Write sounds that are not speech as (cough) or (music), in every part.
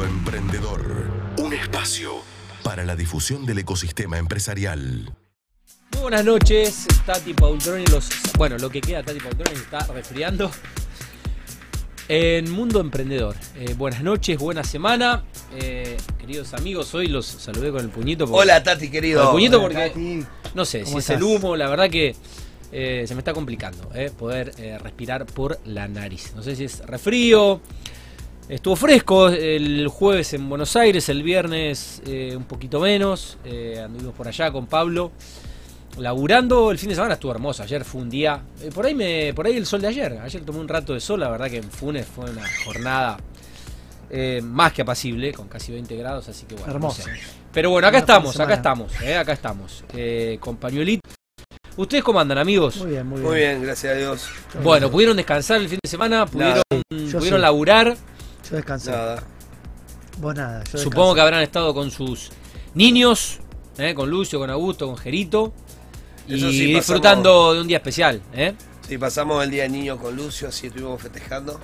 Mundo Emprendedor. Un espacio para la difusión del ecosistema empresarial. Muy buenas noches, Tati Paultroni, los, bueno, lo que queda Tati Paultroni se está resfriando. En Mundo Emprendedor, eh, buenas noches, buena semana. Eh, queridos amigos, hoy los saludé con el puñito. porque- Hola Tati, querido. Con el puñito Hola, porque, Tati. no sé, si ¿Cómo es el humo, la verdad que eh, se me está complicando eh, poder eh, respirar por la nariz. No sé si es resfrío. Estuvo fresco el jueves en Buenos Aires, el viernes eh, un poquito menos. eh, anduvimos por allá con Pablo. Laburando el fin de semana estuvo hermoso. Ayer fue un día. eh, por ahí me, por ahí el sol de ayer. Ayer tomé un rato de sol. La verdad que en Funes fue una jornada eh, más que apacible, con casi 20 grados, así que bueno. Hermoso. no sé. Pero bueno, acá Una estamos, acá estamos, eh, acá estamos. eh, con pañuelito. ¿Ustedes cómo andan, amigos? Muy bien, muy bien. Muy bien, gracias a Dios. Bueno, ¿pudieron descansar el fin de semana? ¿Pudieron, pudieron sí. laburar? Yo descansé. Nada. Vos nada. Yo Supongo que habrán estado con sus niños, eh, con Lucio, con Augusto, con Gerito. Y Eso sí, pasamos- disfrutando de un día especial. ¿eh? Sí, pasamos el día del niño con Lucio, así estuvimos festejando.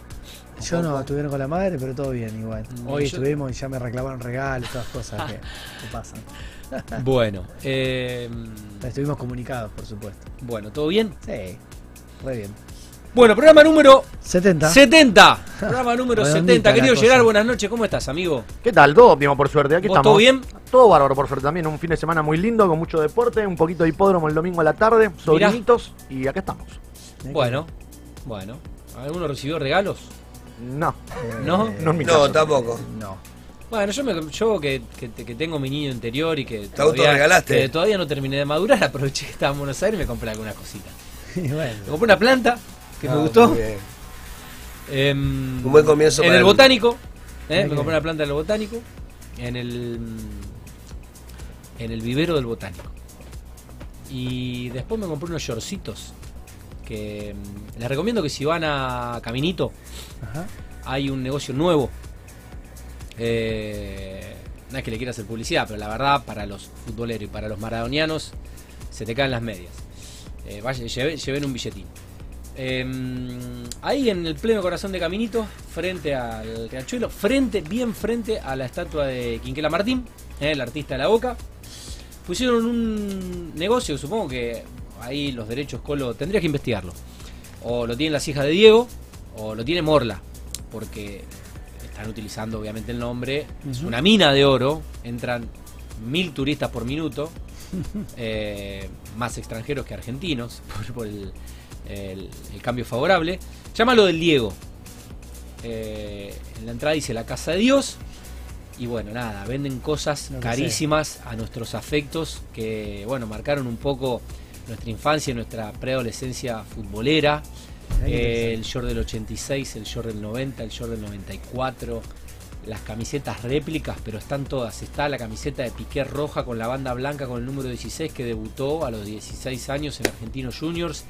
Yo no, estuvieron con la madre, pero todo bien igual. Mm, Hoy yo- estuvimos y ya me reclamaron regalos, todas cosas que, que pasan. (laughs) Bueno, (laughs) eh, Estuvimos comunicados, por supuesto. bueno, ¿todo bien? Sí, re bien. Bueno, programa número 70. 70. (laughs) Programa número Redondita 70. la Querido. Gerard, buenas noches. ¿Cómo estás, amigo? ¿Qué tal? Todo óptimo, por suerte. Aquí ¿Vos estamos. todo bien? Todo bárbaro, por suerte. También un fin de semana muy lindo, con mucho deporte, un poquito de hipódromo el domingo a la tarde, sobrinitos, y acá estamos. Bueno, bueno. ¿Alguno recibió regalos? No, ¿No? no en mi No, tampoco. No. Bueno, yo, me, yo que, que, que tengo mi niño interior y que autorregalaste? que todavía no terminé de madurar, (laughs) aproveché que estaba en Buenos Aires y me compré algunas cositas. (laughs) Y bueno, Me compré una planta que me Ah, gustó. muy bien. em, Un buen comienzo En para el el- botánico. ¿eh? Me compré una planta en el botánico. En el. En el vivero del botánico. Y después me compré unos shortcitos. Que mm, les recomiendo que si van a Caminito, ajá. hay un negocio nuevo. Eh, no es que le quiera hacer publicidad, pero la verdad, para los futboleros y para los maradonianos, se te caen las medias. Eh, vaya, lleve- lleven un billetín. Eh, ahí en el pleno corazón de Caminito, frente al Riachuelo, frente, bien frente a la estatua de Quinquela Martín, eh, el artista de la boca, pusieron un negocio, supongo que ahí los derechos Colo tendrías que investigarlo. O lo tienen las hijas de Diego, o lo tiene Morla, porque están utilizando obviamente el nombre. Es una mina de oro, entran mil turistas por minuto, (laughs) eh, más extranjeros que argentinos, (laughs) por, por el, el- el cambio favorable. Llámalo del Diego. Eh, en la entrada dice la casa de Dios. Y bueno, nada, venden cosas carísimas a nuestros afectos que, bueno, marcaron un poco nuestra infancia y nuestra preadolescencia futbolera. Eh, el short del 86, el short del 90, el short del 94, las camisetas réplicas, pero están todas. Está la camiseta de Piqué roja con la banda blanca con el número 16 que debutó a los 16 años en Argentinos Juniors.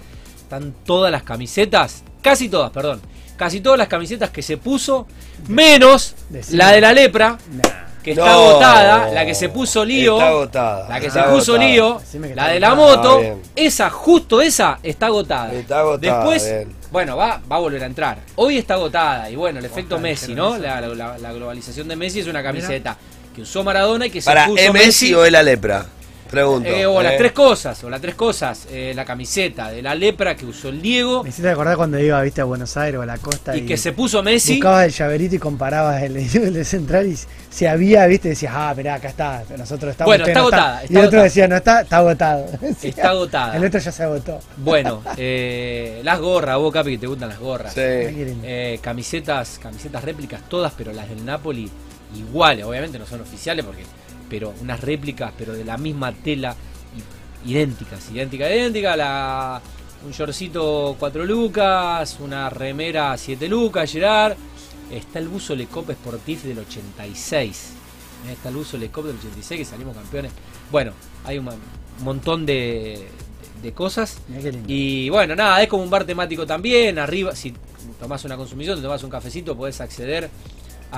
Están todas las camisetas, casi todas, perdón. Casi todas las camisetas que se puso, menos Decime. la de la lepra, Nah. que está No. agotada, la que se puso lío. Está agotada. La que se puso lío, la de la moto, Ah, bien. esa, justo esa, está agotada. Está agotada, Después, bien. bueno, va, va a volver a entrar. Hoy está agotada, y bueno, el efecto Ojalá, Messi, ¿no? La, la- la globalización de Messi es una camiseta que usó Maradona y que se Para, puso ¿es Messi o es la lepra? Pregunto. Eh, o las ¿eh? tres cosas, o las tres cosas, eh, la camiseta de la lepra que usó el Diego Me hiciste acordar cuando iba, viste, a Buenos Aires o a la costa y que se puso Messi. Buscabas el llaverito y comparabas el, (laughs) el de central y si había, viste, decías, ah, mirá, acá está, nosotros estamos. Bueno, usted está no agotada, Y está el otro decía, no está, está agotado. (laughs) Decía, Está agotada. El otro ya se agotó. Bueno, (laughs) eh, las gorras, vos Capi que te gustan las gorras. Sí. Eh, camisetas, camisetas réplicas todas, pero las del Napoli iguales, obviamente no son oficiales porque, pero unas réplicas, pero de la misma tela, idénticas, idénticas, idénticas, la un shortcito 4 lucas, una remera 7 lucas, Gerard, está el buzo Lecop Sportif del 86. eh, Está el buzo Lecop del 86 que salimos campeones. Bueno, hay un montón de, de cosas. Y bueno, nada, es como un bar temático también. Arriba, si tomás una consumición, te tomás un cafecito, podés acceder.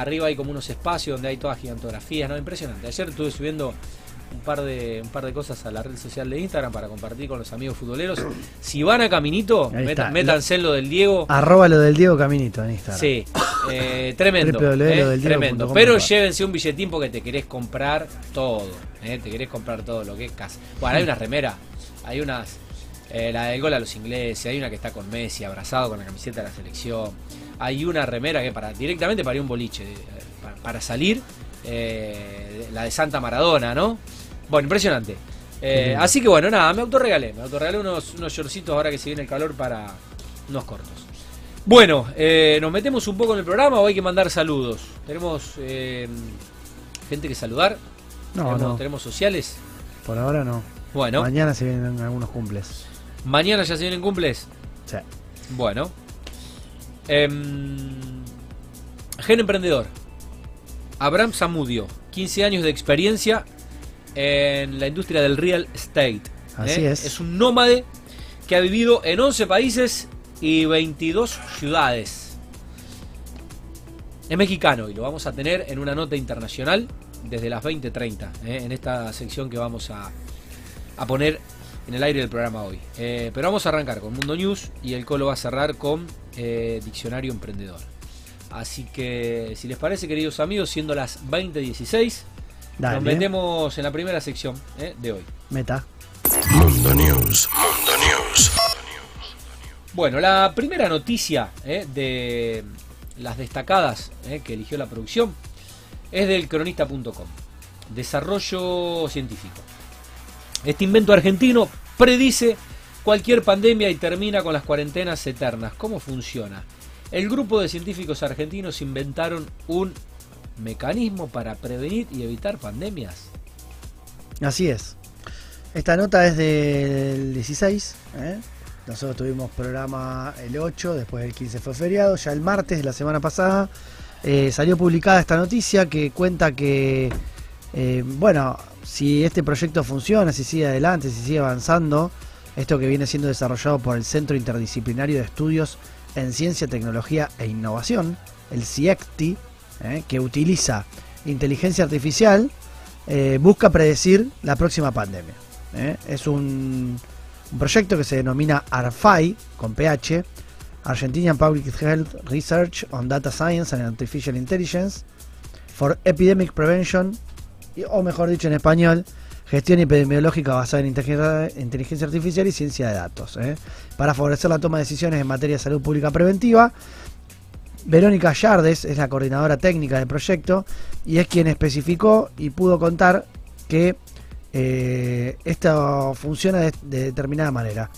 Arriba hay como unos espacios donde hay todas gigantografías, ¿no? Impresionante. Ayer estuve subiendo un par de un par de cosas a la red social de Instagram para compartir con los amigos futboleros. Si van a Caminito, métanse en lo del Diego. Arroba lo del Diego Caminito en Instagram. Sí, Eh, tremendo. (laughs) eh, tremendo. Pero llévense un billetín porque te querés comprar todo. eh, te querés comprar todo lo que es casa. Bueno, hay unas remeras. Hay unas. eh, la del gol a los ingleses. Hay una que está con Messi abrazado con la camiseta de la selección. Hay una remera que para directamente para ir a un boliche. eh, para, para salir. eh, la de Santa Maradona, ¿no? Bueno, impresionante. Eh, así que bueno, nada, me autorregalé. Me autorregalé unos, unos shortcitos ahora que se viene el calor para unos cortos. Bueno, eh, nos metemos un poco en el programa o hay que mandar saludos. Tenemos gente que saludar. No, tenemos, no. tenemos sociales. Por ahora no. Bueno, Mañana se vienen algunos cumples. mañana ya se vienen cumples. Sí. Bueno. Em, Gen Emprendedor. Abraham Zamudio, 15 años de experiencia en la industria del real estate. Así ¿eh? es. Es un nómade que ha vivido en 11 países y 22 ciudades. Es mexicano y lo vamos a tener en una nota internacional desde las 20:30, ¿eh? en esta sección que vamos a, a poner en el aire del programa hoy. Eh, pero vamos a arrancar con Mundo News y el Colo va a cerrar con eh, Diccionario Emprendedor. Así que, si les parece, queridos amigos, siendo las 20.16, Dale. nos metemos en la primera sección eh, de hoy. Meta. Mundo News. Mundo News. Bueno, la primera noticia eh, de las destacadas eh, que eligió la producción es del cronista.com. Desarrollo científico. Este invento argentino predice cualquier pandemia y termina con las cuarentenas eternas. ¿Cómo funciona? El grupo de científicos argentinos inventaron un mecanismo para prevenir y evitar pandemias. Así es. Esta nota es del 16. ¿eh? Nosotros tuvimos programa el 8, después el 15 fue feriado. Ya el martes de la semana pasada eh, salió publicada esta noticia que cuenta que, eh, bueno, si este proyecto funciona, si sigue adelante, si sigue avanzando, esto que viene siendo desarrollado por el Centro Interdisciplinario de Estudios en Ciencia, Tecnología e Innovación, el CIECTI, ¿eh? que utiliza inteligencia artificial, eh, busca predecir la próxima pandemia. ¿eh? Es un, un proyecto que se denomina ARFAI, con PH, Argentinian Public Health Research on Data Science and Artificial Intelligence for Epidemic Prevention, o mejor dicho en español, gestión epidemiológica basada en inteligencia, artificial y ciencia de datos, ¿eh? para favorecer la toma de decisiones en materia de salud pública preventiva. Verónica Yardes es la coordinadora técnica del proyecto y es quien especificó y pudo contar que eh, esto funciona de, de determinada manera.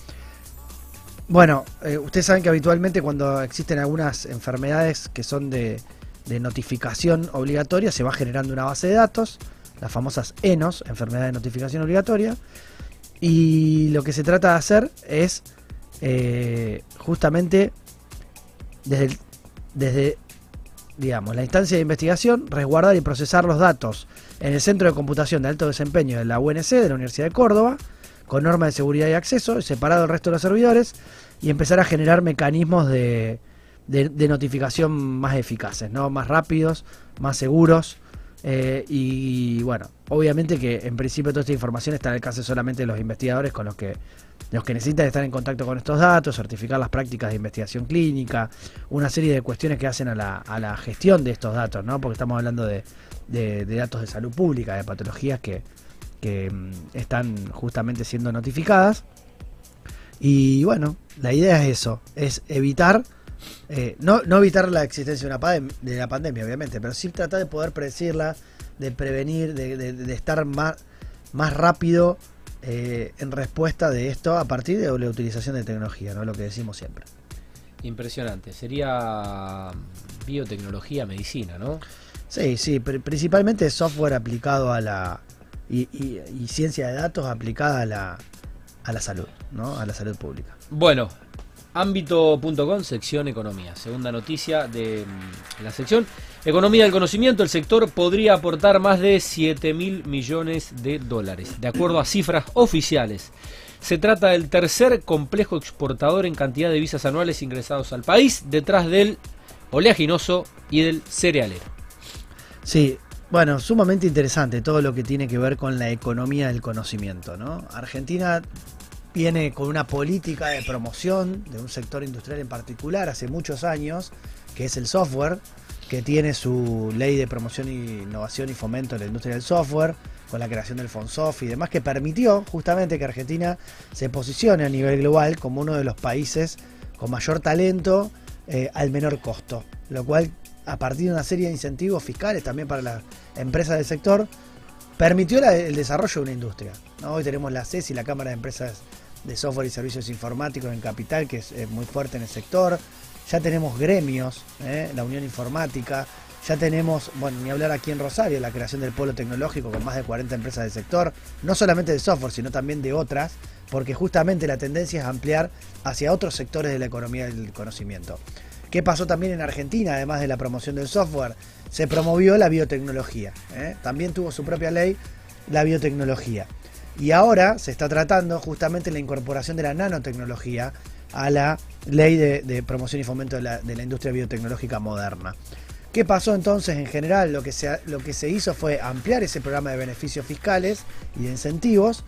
Bueno, eh, ustedes saben que habitualmente cuando existen algunas enfermedades que son de notificación obligatoria, se va generando una base de datos, las famosas ENOS, enfermedad de notificación obligatoria, y lo que se trata de hacer es eh, justamente desde, digamos, la instancia de investigación, resguardar y procesar los datos en el Centro de Computación de Alto Desempeño de la UNC, de la Universidad de Córdoba, con normas de seguridad y acceso, separado del resto de los servidores, y empezar a generar mecanismos de, de- de notificación más eficaces, ¿no? más rápidos, más seguros. Eh, y bueno, obviamente que en principio toda esta información está al alcance solamente de los investigadores con los que los que necesitan estar en contacto con estos datos, certificar las prácticas de investigación clínica, una serie de cuestiones que hacen a la, a la gestión de estos datos, ¿no? Porque estamos hablando de, de- de datos de salud pública, de patologías que, que mm, están justamente siendo notificadas. Y bueno, la idea es eso, es evitar, eh, no, no evitar la existencia de, una de la pandemia, obviamente, pero sí tratar de poder predecirla, de prevenir, de, de- de estar más, más rápido eh, en respuesta de esto a partir de la utilización de tecnología, ¿no? Lo que decimos siempre. Impresionante. Sería biotecnología, medicina, ¿no? Sí, sí, pr- principalmente software aplicado a la. Y, y- y ciencia de datos aplicada a la, a la salud, ¿no? A la salud pública. Bueno, ámbito.com, sección economía. Segunda noticia de mm, la sección. Economía del conocimiento, el sector podría aportar más de 7 mil millones de dólares, de acuerdo a cifras oficiales. Se trata del tercer complejo exportador en cantidad de divisas anuales ingresados al país, detrás del oleaginoso y del cerealero. Sí, bueno, sumamente interesante todo lo que tiene que ver con la economía del conocimiento, ¿no? Argentina viene con una política de promoción de un sector industrial en particular hace muchos años, que es el software, que tiene su ley de promoción, innovación y fomento de la industria del software, con la creación del FONSOF y demás, que permitió justamente que Argentina se posicione a nivel global como uno de los países con mayor talento eh, al menor costo, lo cual a partir de una serie de incentivos fiscales también para las empresas del sector, permitió el desarrollo de una industria. Hoy tenemos la CES y la Cámara de Empresas de Software y Servicios Informáticos en Capital, que es, muy fuerte en el sector. Ya tenemos gremios, ¿eh? la Unión Informática, ya tenemos, bueno, ni hablar aquí en Rosario, la creación del polo tecnológico con más de 40 empresas del sector, no solamente de software, sino también de otras, porque justamente la tendencia es ampliar hacia otros sectores de la economía del conocimiento. ¿Qué pasó también en Argentina, además de la promoción del software? Se promovió la biotecnología. ¿eh? También tuvo su propia ley la biotecnología. Y ahora se está tratando justamente la incorporación de la nanotecnología a la ley de, promoción y fomento de la, industria biotecnológica moderna. ¿Qué pasó entonces en general? Lo que, se, lo que se hizo fue ampliar ese programa de beneficios fiscales y de incentivos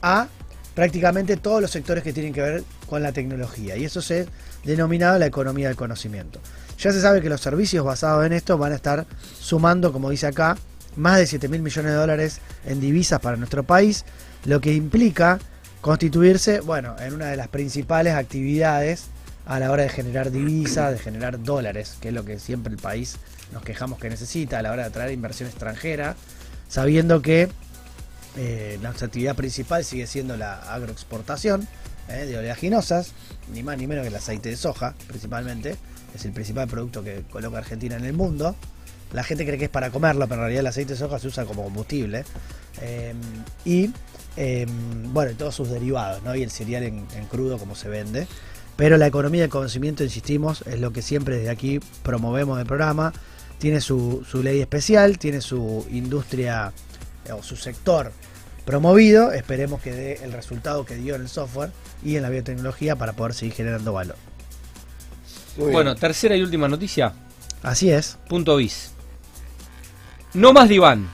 a prácticamente todos los sectores que tienen que ver con la tecnología. Y eso se ha denominado la economía del conocimiento. Ya se sabe que los servicios basados en esto van a estar sumando, como dice acá, más de 7 mil millones de dólares en divisas para nuestro país, lo que implica constituirse, bueno, en una de las principales actividades a la hora de generar divisas, de generar dólares, que es lo que siempre el país nos quejamos que necesita a la hora de atraer inversión extranjera, sabiendo que eh, nuestra actividad principal sigue siendo la agroexportación eh, de oleaginosas, ni más ni menos que el aceite de soja, principalmente, es el principal producto que coloca Argentina en el mundo. La gente cree que es para comerlo, pero en realidad el aceite de soja se usa como combustible. Eh, y bueno, todos sus derivados, ¿no? Y el cereal en crudo como se vende. Pero la economía del conocimiento, insistimos, es lo que siempre desde aquí promovemos el programa. Tiene su, ley especial, tiene su industria eh, o su sector promovido. Esperemos que dé el resultado que dio en el software y en la biotecnología para poder seguir generando valor. bueno, tercera y última noticia. Así es. Punto bis. No más diván.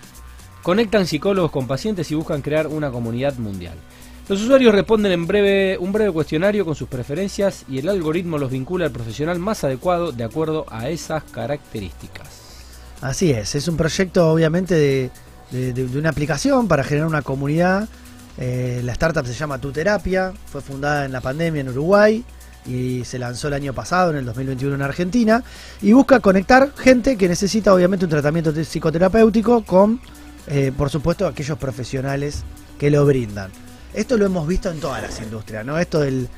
Conectan psicólogos con pacientes y buscan crear una comunidad mundial. Los usuarios responden en breve un breve cuestionario con sus preferencias y el algoritmo los vincula al profesional más adecuado de acuerdo a esas características. Así es, es un proyecto obviamente de, una aplicación para generar una comunidad. Eh, la startup se llama Tu Terapia, fue fundada en la pandemia en Uruguay y se lanzó el año pasado, en el 2021 en Argentina, y busca conectar gente que necesita obviamente un tratamiento psicoterapéutico con, eh, por supuesto, aquellos profesionales que lo brindan. Esto lo hemos visto en todas las industrias, ¿no? Esto del,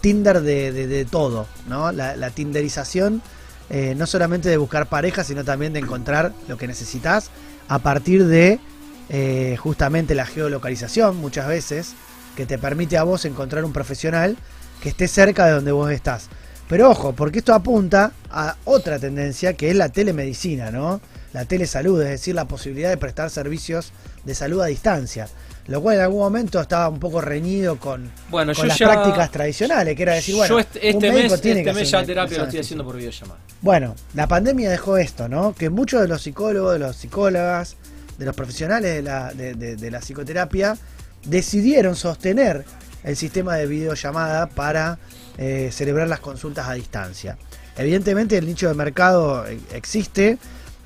Tinder de, todo, ¿no? La, Tinderización, eh, no solamente de buscar pareja, sino también de encontrar lo que necesitas a partir de eh, justamente la geolocalización, muchas veces, que te permite a vos encontrar un profesional que esté cerca de donde vos estás. Pero ojo, porque esto apunta a otra tendencia que es la telemedicina, ¿no? La telesalud, es decir, la posibilidad de prestar servicios de salud a distancia lo cual en algún momento estaba un poco reñido con, bueno, las prácticas tradicionales, que era decir, bueno, yo este, este mes, tiene este mes ya terapia lo estoy haciendo por videollamada. Bueno, la pandemia dejó esto, ¿no? Que muchos de los psicólogos, de los psicólogas, de los profesionales de la, de, la psicoterapia decidieron sostener el sistema de videollamada para eh, celebrar las consultas a distancia. Evidentemente el nicho de mercado eh, existe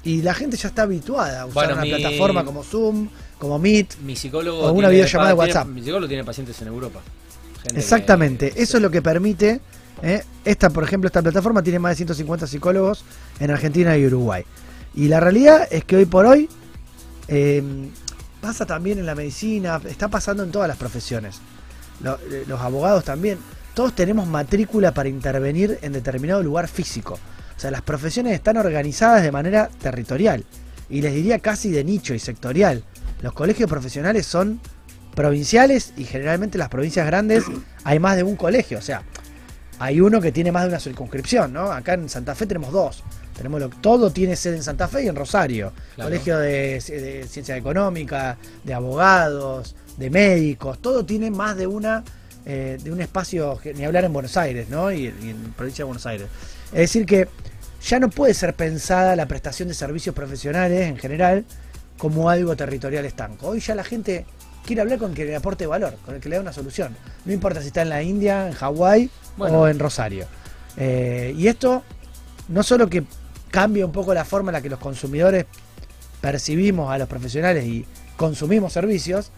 y la gente ya está habituada a usar una plataforma como Zoom, como Meet, mi psicólogo o una videollamada de WhatsApp. mi psicólogo tiene pacientes en Europa. Exactamente, eso es lo que permite. ¿eh? Esta, por ejemplo, esta plataforma tiene más de 150 psicólogos en Argentina y Uruguay. Y la realidad es que hoy por hoy em, pasa también en la medicina, está pasando en todas las profesiones. Eh, los abogados también. Todos tenemos matrícula para intervenir en determinado lugar físico. O sea, las profesiones están organizadas de manera territorial. Y les diría casi de nicho y sectorial. Los colegios profesionales son provinciales y generalmente las provincias grandes (clears throat) hay más de un colegio. O sea, hay uno que tiene más de una circunscripción, ¿no? Acá en Santa Fe tenemos dos. Tenemos lo, todo tiene sede en Santa Fe y en Rosario. Colegio de, Ciencia Económica, de abogados, de médicos, todo tiene más de una eh, de un espacio, ni hablar en Buenos Aires, ¿no? Y, y, en provincia de Buenos Aires. Es decir que ya no puede ser pensada la prestación de servicios profesionales en general como algo territorial estanco. Hoy ya la gente quiere hablar con que le aporte valor, con el que le dé una solución. No importa si está en la India, en Hawái o en Rosario. Eh, y esto no solo que cambia un poco la forma en la que los consumidores percibimos a los profesionales y consumimos servicios,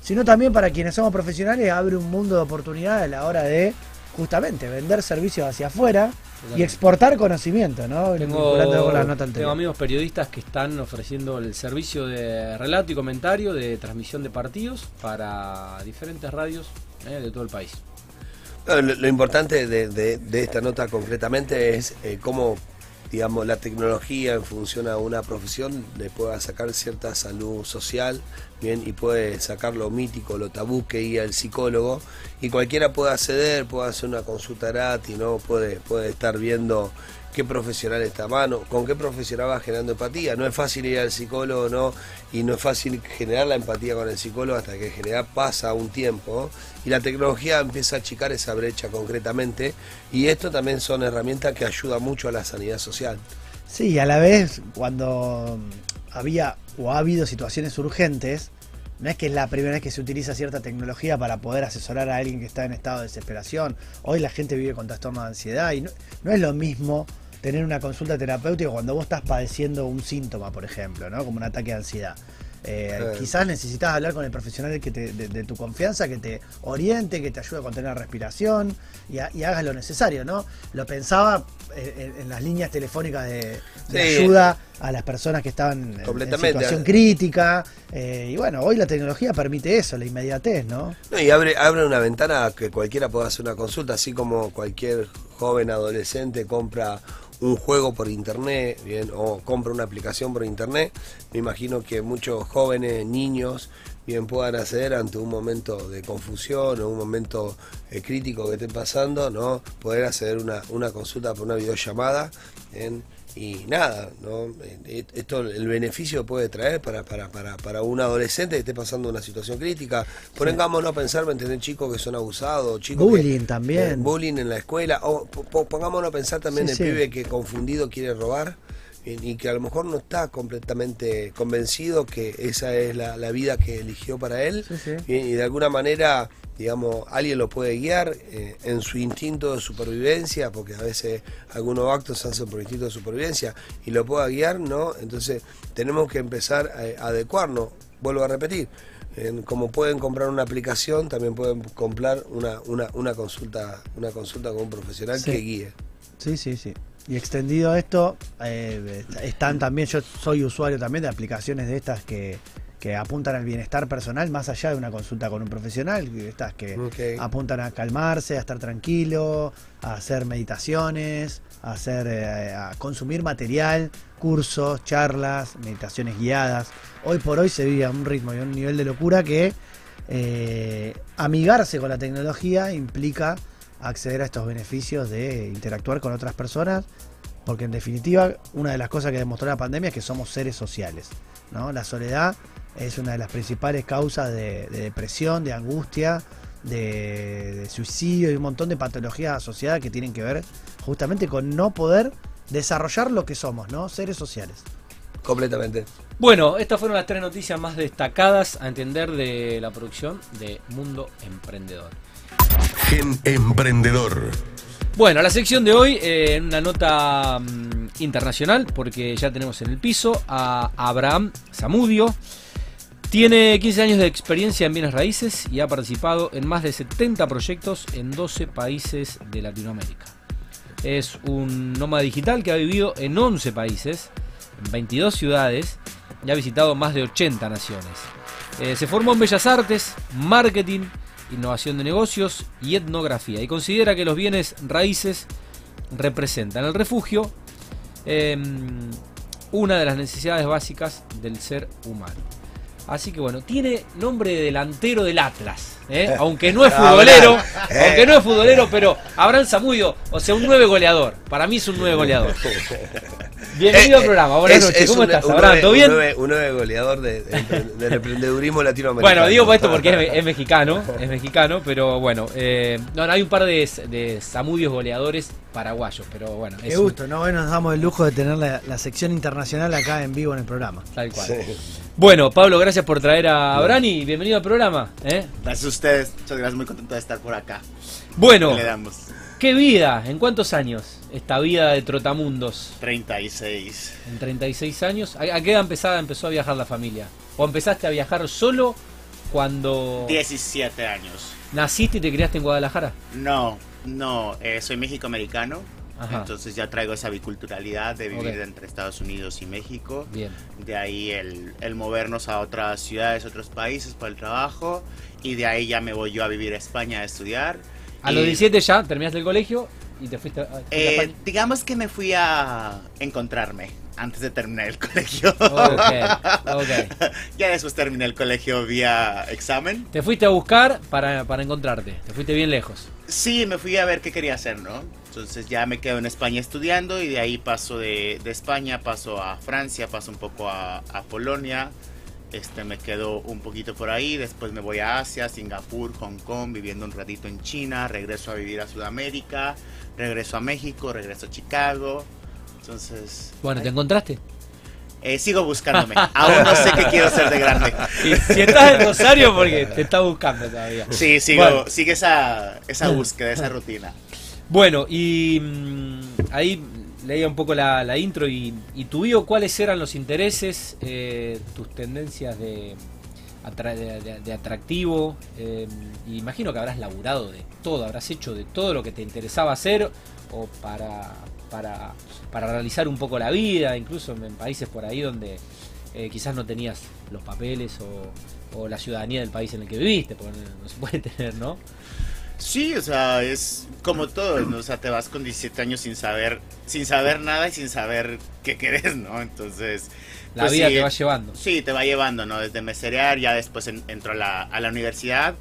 sino también para quienes somos profesionales abre un mundo de oportunidades a la hora de justamente vender servicios hacia afuera y exportar conocimiento, ¿no? Tengo, con la nota tengo amigos periodistas que están ofreciendo el servicio de relato y comentario de transmisión de partidos para diferentes radios eh, de todo el país. Lo, lo importante de, de- de esta nota concretamente es eh, cómo, digamos, la tecnología en función a una profesión le pueda sacar cierta salud social, bien, y puede sacar lo mítico, lo tabú que guía el psicólogo, y cualquiera puede acceder, puede hacer una consulta gratis, ¿no? Puede, puede estar viendo qué profesional está a mano, con qué profesional va generando empatía. No es fácil ir al psicólogo, ¿no? Y no es fácil generar la empatía con el psicólogo hasta que en general pasa un tiempo. Y la tecnología empieza a achicar esa brecha concretamente. Y esto también son herramientas que ayudan mucho a la sanidad social. Sí, a la vez, cuando había o ha habido situaciones urgentes, no es que es la primera vez que se utiliza cierta tecnología para poder asesorar a alguien que está en estado de desesperación. Hoy la gente vive con trastorno de ansiedad y no es lo mismo tener una consulta terapéutica cuando vos estás padeciendo un síntoma, por ejemplo, ¿no? Como un ataque de ansiedad. Eh. Quizás necesitas hablar con el profesional que te- de, de tu confianza, que te oriente, que te ayude a contener la respiración y, ha- y hagas lo necesario, ¿no? Lo pensaba eh, en, en las líneas telefónicas de, de Sí. ayuda a las personas que estaban en- situación crítica. eh, y bueno, hoy la tecnología permite eso, la inmediatez, ¿no? No, y abre, abre una ventana que cualquiera pueda hacer una consulta, así como cualquier joven adolescente compra un juego por internet, bien, o compra una aplicación por internet. Me imagino que muchos jóvenes, niños, bien puedan acceder ante un momento de confusión o un momento eh, crítico que estén pasando, ¿no? Poder hacer una, una consulta por una videollamada. bien, y nada, ¿no? Eh, Esto, el beneficio que puede traer para, para, para, para un adolescente que esté pasando una situación crítica. Pongámonos a pensar, ¿me entendés? Chicos que son abusados, chicos que- Bullying también. eh, bullying en la escuela. O po- po- pongámonos a pensar también Sí, el sí. pibe que confundido quiere robar y, y que a lo mejor no está completamente convencido que esa es la, la vida que eligió para él. Sí, sí. Bien, y de alguna manera, digamos, alguien lo puede guiar eh, en su instinto de supervivencia, porque a veces algunos actos se hacen por instinto de supervivencia, y lo pueda guiar, ¿no? Entonces tenemos que empezar a, a adecuarnos. Vuelvo a repetir. en- como pueden comprar una aplicación, también pueden comprar una, una, una consulta una consulta con un profesional Sí. que guíe. Sí, sí, sí. Y extendido a esto, eh, están también, yo soy usuario también de aplicaciones de estas que, que apuntan al bienestar personal más allá de una consulta con un profesional, estas que apuntan a calmarse, a estar tranquilo, a hacer meditaciones, a hacer eh, a consumir material, cursos, charlas, meditaciones guiadas. Hoy por hoy se vive a un ritmo y a un nivel de locura que eh, amigarse con la tecnología implica acceder a estos beneficios de interactuar con otras personas, porque en definitiva una de las cosas que demostró la pandemia es que somos seres sociales. ¿no? La soledad es una de las principales causas de, de depresión, de angustia, de, de suicidio y un montón de patologías asociadas que tienen que ver justamente con no poder desarrollar lo que somos, ¿no? Seres sociales. Completamente. Bueno, estas fueron las tres noticias más destacadas a entender de la producción de Mundo Emprendedor. Gen Emprendedor. Bueno, la sección de hoy, eh, en una nota mm, internacional, porque ya tenemos en el piso a Abraham Zamudio. Tiene 15 años de experiencia en bienes raíces y ha participado en más de 70 proyectos en 12 países de Latinoamérica. Es un nómada digital que ha vivido en 11 países, en 22 ciudades y ha visitado más de 80 naciones. Eh, se formó en Bellas Artes, Marketing, Innovación de Negocios y Etnografía y considera que los bienes raíces representan el refugio, eh, una de las necesidades básicas del ser humano. Así que bueno, tiene nombre de delantero del Atlas, ¿eh? (laughs) aunque no es futbolero, aunque no es futbolero, pero Abraham Zamudio, o sea, un nueve goleador. Para mí es un nueve goleador. (laughs) Bienvenido al programa, buenas Eh, Es- noches. es ¿Cómo un- estás, Abraham? ¿Todo bien? Un nueve goleador de- de del emprendedurismo latinoamericano. Bueno, digo esto porque es, (laughs) es mexicano, es mexicano, pero bueno, eh, no, no, hay un par de, de Zamudios goleadores paraguayos, pero bueno, Qué es un- gusto, ¿no? Hoy nos damos el lujo de tener la, la sección internacional acá en vivo en el programa. tal cual. Sí. Bueno, Pablo, gracias por traer a Abraham y bienvenido al programa. ¿eh? Gracias a ustedes, muchas gracias, muy contento de estar por acá. Bueno, Le damos. qué vida, ¿en cuántos años esta vida de trotamundos? 36. En 36 años. ¿A, a qué edad empezada empezó a viajar la familia? ¿O empezaste a viajar solo cuando 17 años. naciste y te criaste en Guadalajara? No, no, eh, soy mexicoamericano. Ajá. Entonces ya traigo esa biculturalidad de vivir Ok. entre Estados Unidos y México. Bien. De ahí el, el movernos a otras ciudades, otros países por el trabajo. Y de ahí ya me voy yo a vivir a España a estudiar. A Y, los 17 ya terminaste el colegio y te fuiste a, fuiste a eh, España. digamos que me fui a encontrarme antes de terminar el (laughs) colegio. Ok, ok. (laughs) ya después terminé el colegio vía examen. Te fuiste a buscar para, para encontrarte. Te fuiste bien lejos. Sí, me fui a ver qué quería hacer, ¿no? Entonces ya me quedo en España estudiando y de ahí paso de, de España, paso a Francia, paso un poco a, a Polonia. Este, me quedo un poquito por ahí, después me voy a Asia, Singapur, Hong Kong, viviendo un ratito en China, regreso a vivir a Sudamérica, regreso a México, regreso a Chicago. Entonces, Bueno, ¿te encontraste? eh, sigo buscándome. Aún no sé qué quiero ser de grande. (laughs) Y si estás en Rosario, porque te está buscando todavía. Sí, sigo, Bueno. sigue esa, esa búsqueda, esa (laughs) rutina. Bueno, y mm, ahí leía un poco la, intro y, y tu bio, ¿cuáles eran los intereses, eh, tus tendencias de, de, atractivo? Eh, imagino que habrás laburado de todo, habrás hecho de todo lo que te interesaba hacer o para, para, para realizar un poco la vida, incluso en países por ahí donde eh, quizás no tenías los papeles o, o la ciudadanía del país en el que viviste, porque no se puede (laughs) tener, ¿no? Sí, o sea, es como todo, ¿no? O sea, te vas con 17 años sin saber, sin saber nada y sin saber qué querés, ¿no? Entonces... La pues vida sí, te va llevando. Sí, te va llevando, ¿no? Desde meserear, ya después en- entro a la, a la universidad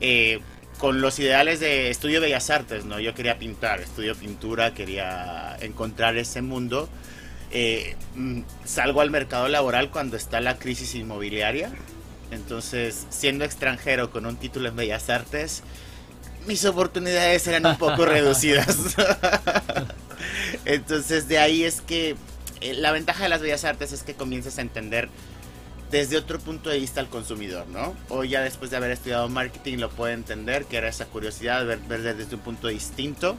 eh, con los ideales de estudio Bellas Artes, ¿no? Yo quería pintar, estudio pintura, quería encontrar ese mundo. Eh, mm, salgo al mercado laboral cuando está la crisis inmobiliaria. Entonces, siendo extranjero con un título en Bellas Artes, mis oportunidades eran un poco reducidas. Entonces, de ahí es que eh, la ventaja de las bellas artes es que comienzas a entender desde otro punto de vista al consumidor, ¿no? O ya después de haber estudiado marketing lo puede entender, que era esa curiosidad, ver, ver desde un punto distinto.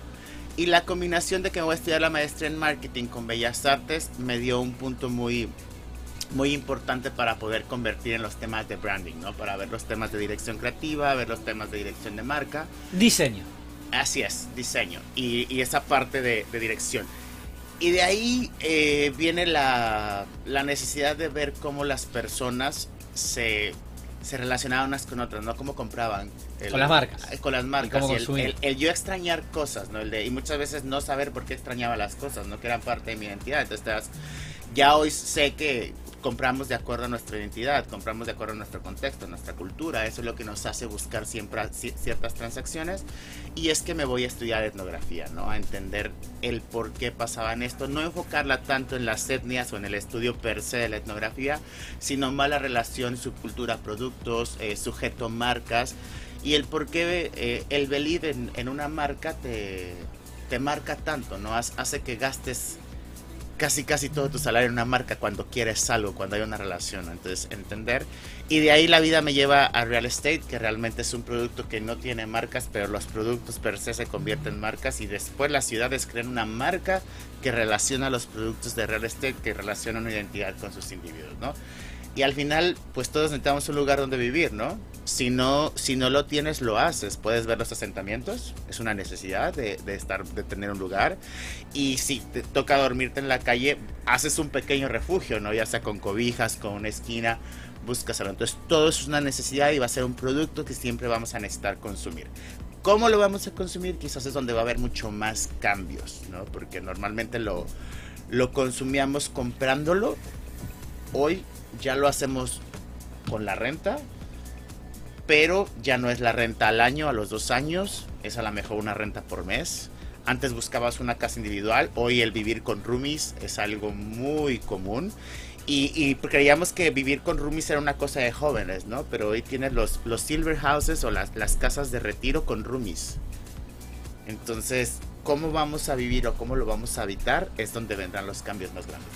Y la combinación de que me voy a estudiar la maestría en marketing con bellas artes me dio un punto muy, muy importante para poder convertir en los temas de branding, ¿no? Para ver los temas de dirección creativa, ver los temas de dirección de marca. Diseño. Así es, diseño y, y esa parte de, de dirección. Y de ahí eh, viene la, la necesidad de ver cómo las personas se, se relacionaban unas con otras, ¿no? Cómo compraban. el- Con las marcas. eh, Con las marcas. cómo y el, el- el yo extrañar cosas, ¿no? El de, y muchas veces no saber por qué extrañaba las cosas, ¿no? Que eran parte de mi identidad. Entonces, te das- ya hoy sé que compramos de acuerdo a nuestra identidad, compramos de acuerdo a nuestro contexto, nuestra cultura. Eso es lo que nos hace buscar siempre ci- ciertas transacciones. Y es que me voy a estudiar etnografía, ¿no? A entender el por qué pasaba en esto. No enfocarla tanto en las etnias o en el estudio per se de la etnografía, sino más la relación subcultura-productos, eh, sujeto-marcas. Y el por qué eh, el believe en, en una marca te, te marca tanto, ¿no? Hace que gastes casi casi todo tu salario en una marca cuando quieres algo, cuando hay una relación, entonces entender. Y de ahí la vida me lleva a real estate, que realmente es un producto que no tiene marcas, pero los productos per se se convierten en marcas y después las ciudades crean una marca que relaciona los productos de real estate, que relaciona una identidad con sus individuos, ¿no? Y al final, pues todos necesitamos un lugar donde vivir, ¿no? Si no, si no lo tienes, lo haces. Puedes ver los asentamientos, es una necesidad de, de estar, de tener un lugar. Y si te toca dormirte en la calle, haces un pequeño refugio, ¿no? Ya sea con cobijas, con una esquina, buscas algo. Entonces, todo eso es una necesidad y va a ser un producto que siempre vamos a necesitar consumir. ¿Cómo lo vamos a consumir? Quizás es donde va a haber mucho más cambios, ¿no? Porque normalmente lo, lo consumíamos comprándolo. Hoy ya lo hacemos con la renta, pero ya no es la renta al año, a los dos años, es a lo mejor una renta por mes. Antes buscabas una casa individual, hoy el vivir con roomies es algo muy común. Y, y creíamos que vivir con roomies era una cosa de jóvenes, ¿no? Pero hoy tienes los, los silver houses o las, las casas de retiro con roomies. Entonces, ¿cómo vamos a vivir o cómo lo vamos a habitar? Es donde vendrán los cambios más grandes.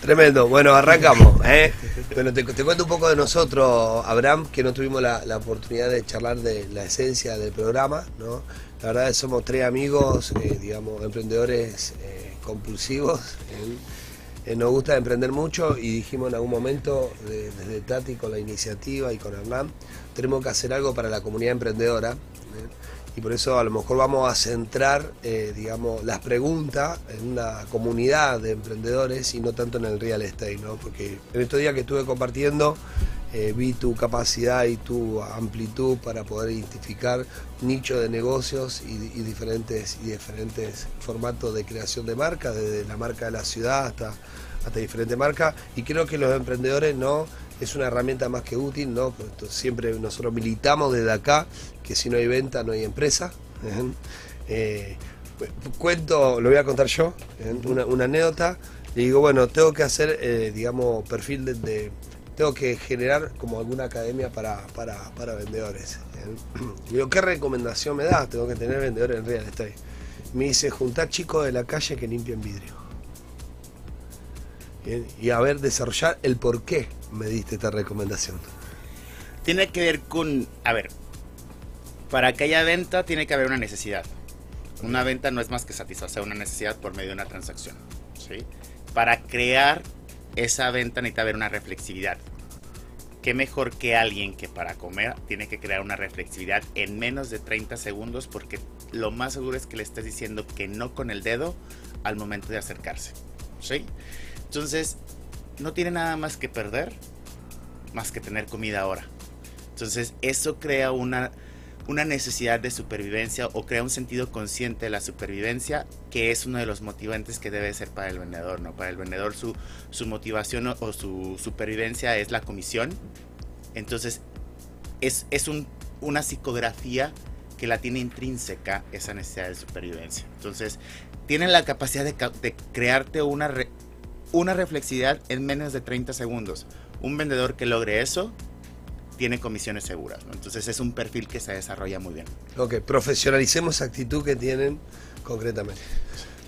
Tremendo. Bueno, arrancamos. ¿eh? Bueno, te, cuento un poco de nosotros, Abraham, que no tuvimos la, oportunidad de charlar de la esencia del programa, ¿no? La verdad es que somos tres amigos, eh, digamos, emprendedores eh, compulsivos. ¿eh? Nos gusta emprender mucho y dijimos en algún momento, de- desde Tati con la iniciativa y con Hernán, tenemos que hacer algo para la comunidad emprendedora. Y por eso a lo mejor vamos a centrar, eh, digamos, las preguntas en una comunidad de emprendedores y no tanto en el real estate, ¿no? Porque en estos días que estuve compartiendo, eh, vi tu capacidad y tu amplitud para poder identificar nichos de negocios y, y diferentes y diferentes formatos de creación de marca, desde la marca de la ciudad hasta, hasta diferentes marcas. Y creo que los emprendedores no es una herramienta más que útil, ¿no? Esto siempre nosotros militamos desde acá que si no hay venta no hay empresa. Ejé. Eh, cuento, lo voy a contar yo, ¿eh? una, una anécdota. Le digo, bueno, tengo que hacer, eh, digamos, perfil de, de- Tengo que generar como alguna academia para, para, para vendedores. ¿eh? Le (clears throat) digo, ¿qué recomendación me das? Tengo que tener vendedores en real estate. Me dice, juntar chicos de la calle que limpien vidrio. Y a ver, desarrollar el por qué me diste esta recomendación. Tiene que ver con, a ver, para que haya venta tiene que haber una necesidad. Una venta no es más que satisfacer una necesidad por medio de una transacción. ¿sí? Para crear esa venta necesita haber una reflexividad. ¿Qué mejor que alguien que para comer tiene que crear una reflexividad en menos de 30 segundos? Porque lo más seguro es que le estés diciendo que no con el dedo al momento de acercarse. ¿sí? Entonces, no tiene nada más que perder más que tener comida ahora. Entonces, eso crea una, una necesidad de supervivencia o crea un sentido consciente de la supervivencia, que es uno de los motivantes que debe ser para el vendedor. ¿no? Para el vendedor, su, su motivación o, su supervivencia es la comisión. Entonces, es, es un- una psicografía que la tiene intrínseca esa necesidad de supervivencia. Entonces, tienen la capacidad de, crearte una, una reflexividad en menos de 30 segundos. Un vendedor que logre eso tiene comisiones seguras. ¿no? Entonces es un perfil que se desarrolla muy bien. Ok, profesionalicemos esa actitud que tienen concretamente.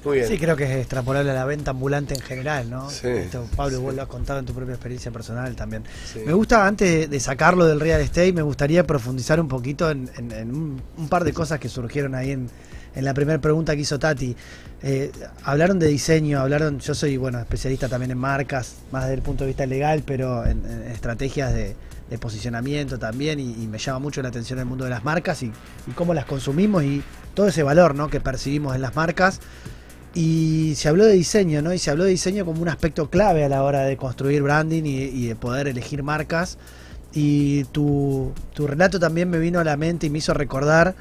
Muy bien. Sí, creo que es extrapolable a la venta ambulante en general, ¿no? Sí. Esto, Pablo, vos lo has contado en tu propia experiencia personal también. Sí. Me gusta, antes de, de sacarlo del real estate, me gustaría profundizar un poquito en, en- en un, un par de cosas que surgieron ahí en, en la primera pregunta que hizo Tati. Eh, hablaron de diseño, hablaron, yo soy bueno especialista también en marcas, más desde el punto de vista legal, pero en, estrategias de, posicionamiento también, y, me llama mucho la atención el mundo de las marcas y, y cómo las consumimos y todo ese valor ¿no? que percibimos en las marcas. Y se habló de diseño, ¿no? Y se habló de diseño como un aspecto clave a la hora de construir branding y, y de poder elegir marcas. Y tu, tu relato también me vino a la mente y me hizo recordar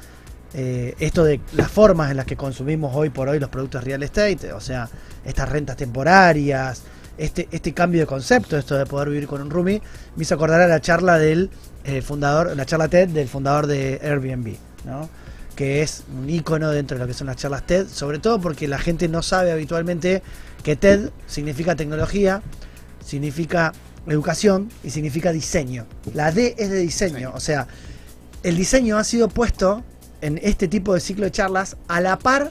eh, esto de las formas en las que consumimos hoy por hoy los productos real estate, o sea, estas rentas temporarias, este, este cambio de concepto, esto de poder vivir con un roomie, me hizo acordar a la charla del eh, fundador, la charla TED del fundador de Airbnb, ¿no? que es un icono dentro de lo que son las charlas TED, sobre todo porque la gente no sabe habitualmente que TED significa tecnología, significa educación y significa diseño. La D es de diseño, o sea, el diseño ha sido puesto en este tipo de ciclo de charlas a la par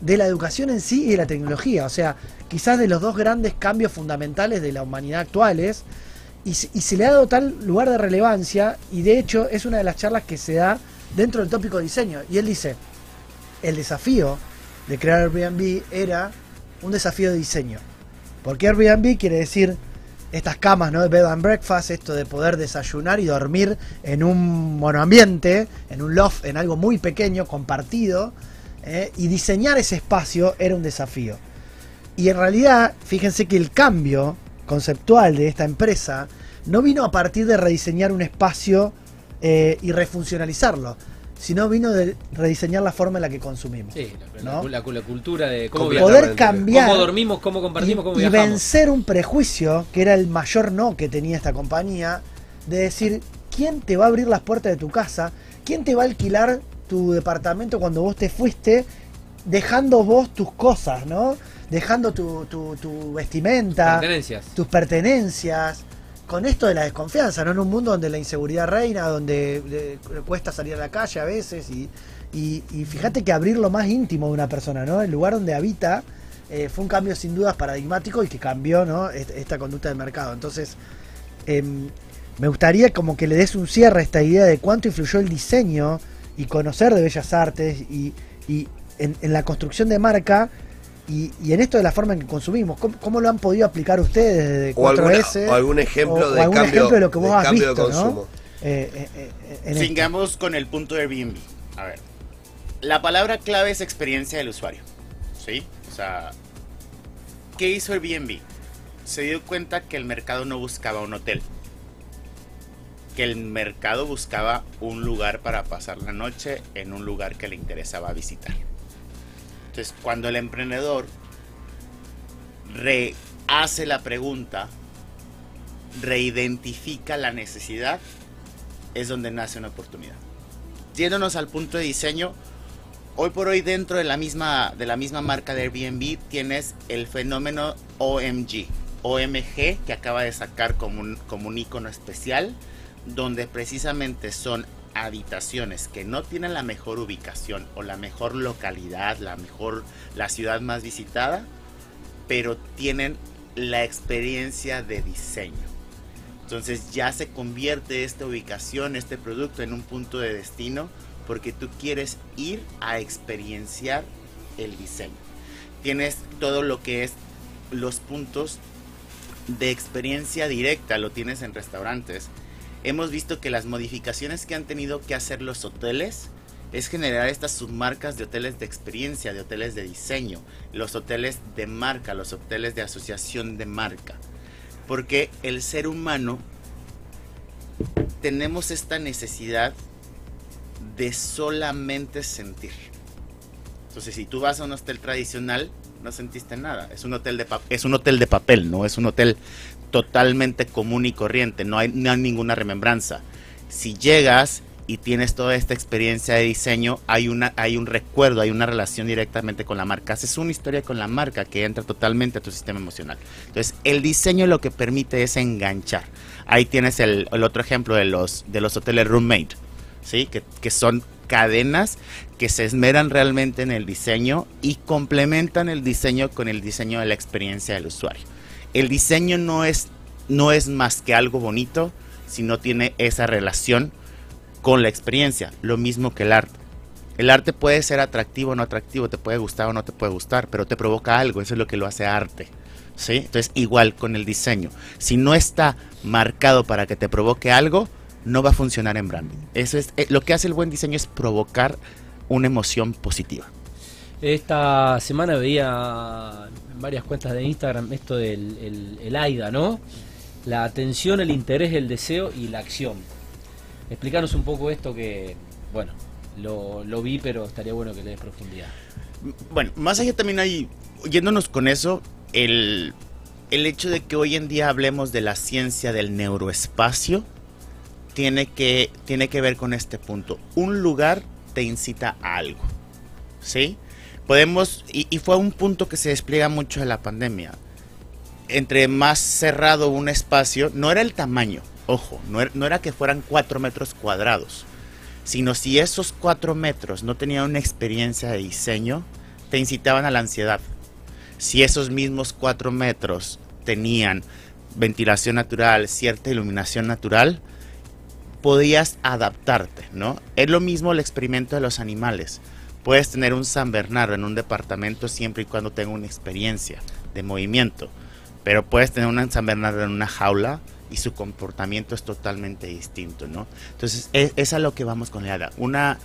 de la educación en sí y de la tecnología, o sea, quizás de los dos grandes cambios fundamentales de la humanidad actuales, y, y se le ha dado tal lugar de relevancia, y de hecho es una de las charlas que se da dentro del tópico diseño. Y él dice, el desafío de crear Airbnb era un desafío de diseño. Porque Airbnb quiere decir estas camas, ¿no? De bed and breakfast, esto de poder desayunar y dormir en un monoambiente, en un loft, en algo muy pequeño, compartido. ¿eh? Y diseñar ese espacio era un desafío. Y en realidad, fíjense que el cambio conceptual de esta empresa no vino a partir de rediseñar un espacio eh, y refuncionalizarlo, sino vino de rediseñar la forma en la que consumimos. Sí, la, ¿No? la- la cultura de cómo, Poder cambiar cómo dormimos, cómo compartimos, y, cómo y viajamos. vencer un prejuicio, que era el mayor no que tenía esta compañía, de decir, ¿quién te va a abrir las puertas de tu casa? ¿Quién te va a alquilar tu departamento cuando vos te fuiste, dejando vos tus cosas, ¿no? Dejando tu, tu- tu vestimenta, Pertenencias. tus pertenencias. Con esto de la desconfianza, ¿no? En un mundo donde la inseguridad reina, donde eh, cuesta salir a la calle a veces. Y, y, y fíjate que abrir lo más íntimo de una persona, ¿no? El lugar donde habita, eh, fue un cambio sin dudas paradigmático y que cambió esta conducta del mercado. Entonces, em, me gustaría como que le des un cierre a esta idea de cuánto influyó el diseño y conocer de bellas artes y, en, la construcción de marca y, en esto de la forma en que consumimos. ¿Cómo, lo han podido aplicar ustedes o, algún ejemplo, de, cambio, de lo que vos has visto, de consumo. Eh, eh, eh Sigamos con el punto de Airbnb. A ver, la palabra clave es experiencia del usuario. ¿Sí? O sea, ¿qué hizo Airbnb? Se dio cuenta que el mercado no buscaba un hotel que el mercado buscaba un lugar para pasar la noche en un lugar que le interesaba visitar. Entonces, cuando el emprendedor rehace la pregunta, reidentifica la necesidad, es donde nace una oportunidad. Yéndonos al punto de diseño, hoy por hoy dentro de la misma, de la misma marca de Airbnb tienes el fenómeno OMG, OMG que acaba de sacar como un, icono especial donde precisamente son habitaciones que no tienen la mejor ubicación o la mejor localidad, la mejor la ciudad más visitada, pero tienen la experiencia de diseño. Entonces ya se convierte esta ubicación, este producto en un punto de destino porque tú quieres ir a experienciar el diseño. Tienes todo lo que es los puntos de experiencia directa, lo tienes en restaurantes hemos visto que las modificaciones que han tenido que hacer los hoteles es generar estas submarcas de hoteles de experiencia, de hoteles de diseño, los hoteles de marca, los hoteles de asociación de marca. Porque el ser humano tenemos esta necesidad de solamente sentir. Entonces, si tú vas a un hotel tradicional, no sentiste nada. Es un hotel de, es un hotel de papel, no es un hotel totalmente común y corriente, no hay, ninguna remembranza. Si llegas y tienes toda esta experiencia de diseño, hay, una, hay un recuerdo, hay una relación directamente con la marca. Haces una historia con la marca que entra totalmente a tu sistema emocional. Entonces, el diseño lo que permite es enganchar. Ahí tienes el, otro ejemplo de los, de los hoteles roommate, ¿sí? que, que son cadenas que se esmeran realmente en el diseño y complementan el diseño con el diseño de la experiencia del usuario el diseño no es, no es más que algo bonito si no tiene esa relación con la experiencia, lo mismo que el arte. El arte puede ser atractivo o no atractivo, te puede gustar o no te puede gustar, pero te provoca algo, eso es lo que lo hace arte. ¿sí? Entonces, igual con el diseño. Si no está marcado para que te provoque algo, no va a funcionar en branding. Eso es, eh, lo que hace el buen diseño es provocar una emoción positiva. Esta semana veía varias cuentas de Instagram esto del el, AIDA, ¿no? La atención, el interés, el deseo y la acción. Explícanos un poco esto que, bueno, lo, vi, pero estaría bueno que le des profundidad. Bueno, más allá también hay, yéndonos con eso, el, el hecho de que hoy en día hablemos de la ciencia del neuroespacio tiene que, tiene que ver con este punto. Un lugar te incita a algo, ¿sí? podemos, y, fue un punto que se despliega mucho en la pandemia, entre más cerrado un espacio, no era el tamaño, ojo, no era, no era que fueran cuatro metros cuadrados, sino si esos cuatro metros no tenían una experiencia de diseño, te incitaban a la ansiedad. Si esos mismos cuatro metros tenían ventilación natural, cierta iluminación natural, podías adaptarte, ¿no? Es lo mismo el experimento de los animales. Puedes tener un San Bernardo en un departamento siempre y cuando tenga una experiencia de movimiento, pero puedes tener un San Bernardo en una jaula y su comportamiento es totalmente distinto, ¿no? Entonces, es, es a lo que vamos con la Una,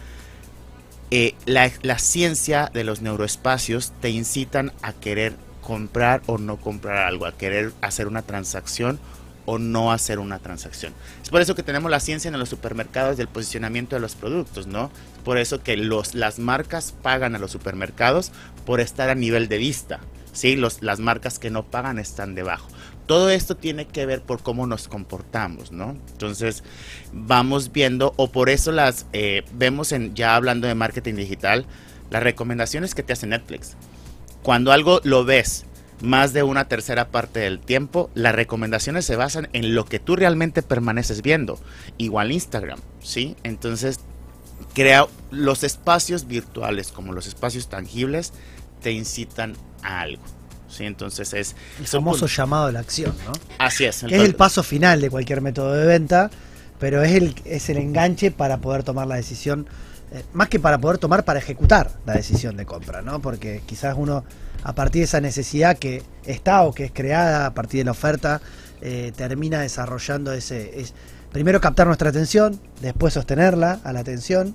eh, la, la ciencia de los neuroespacios te incitan a querer comprar o no comprar algo, a querer hacer una transacción o no hacer una transacción. Es por eso que tenemos la ciencia en los supermercados del posicionamiento de los productos, ¿no? Por eso que los, las marcas pagan a los supermercados por estar a nivel de vista, ¿sí? Los, las marcas que no pagan están debajo. Todo esto tiene que ver por cómo nos comportamos, ¿no? Entonces, vamos viendo, o por eso las eh, vemos en, ya hablando de marketing digital, las recomendaciones que te hace Netflix. Cuando algo lo ves más de una tercera parte del tiempo, las recomendaciones se basan en lo que tú realmente permaneces viendo. Igual Instagram, ¿sí? Entonces, crea los espacios virtuales como los espacios tangibles te incitan a algo. ¿sí? Entonces es... El famoso llamado a la acción, ¿no? Así es. Que es el paso final de cualquier método de venta, pero es el, es el enganche para poder tomar la decisión, eh, más que para poder tomar, para ejecutar la decisión de compra, ¿no? Porque quizás uno, a partir de esa necesidad que está o que es creada a partir de la oferta, eh, termina desarrollando ese... es- primero captar nuestra atención, después sostenerla a la atención,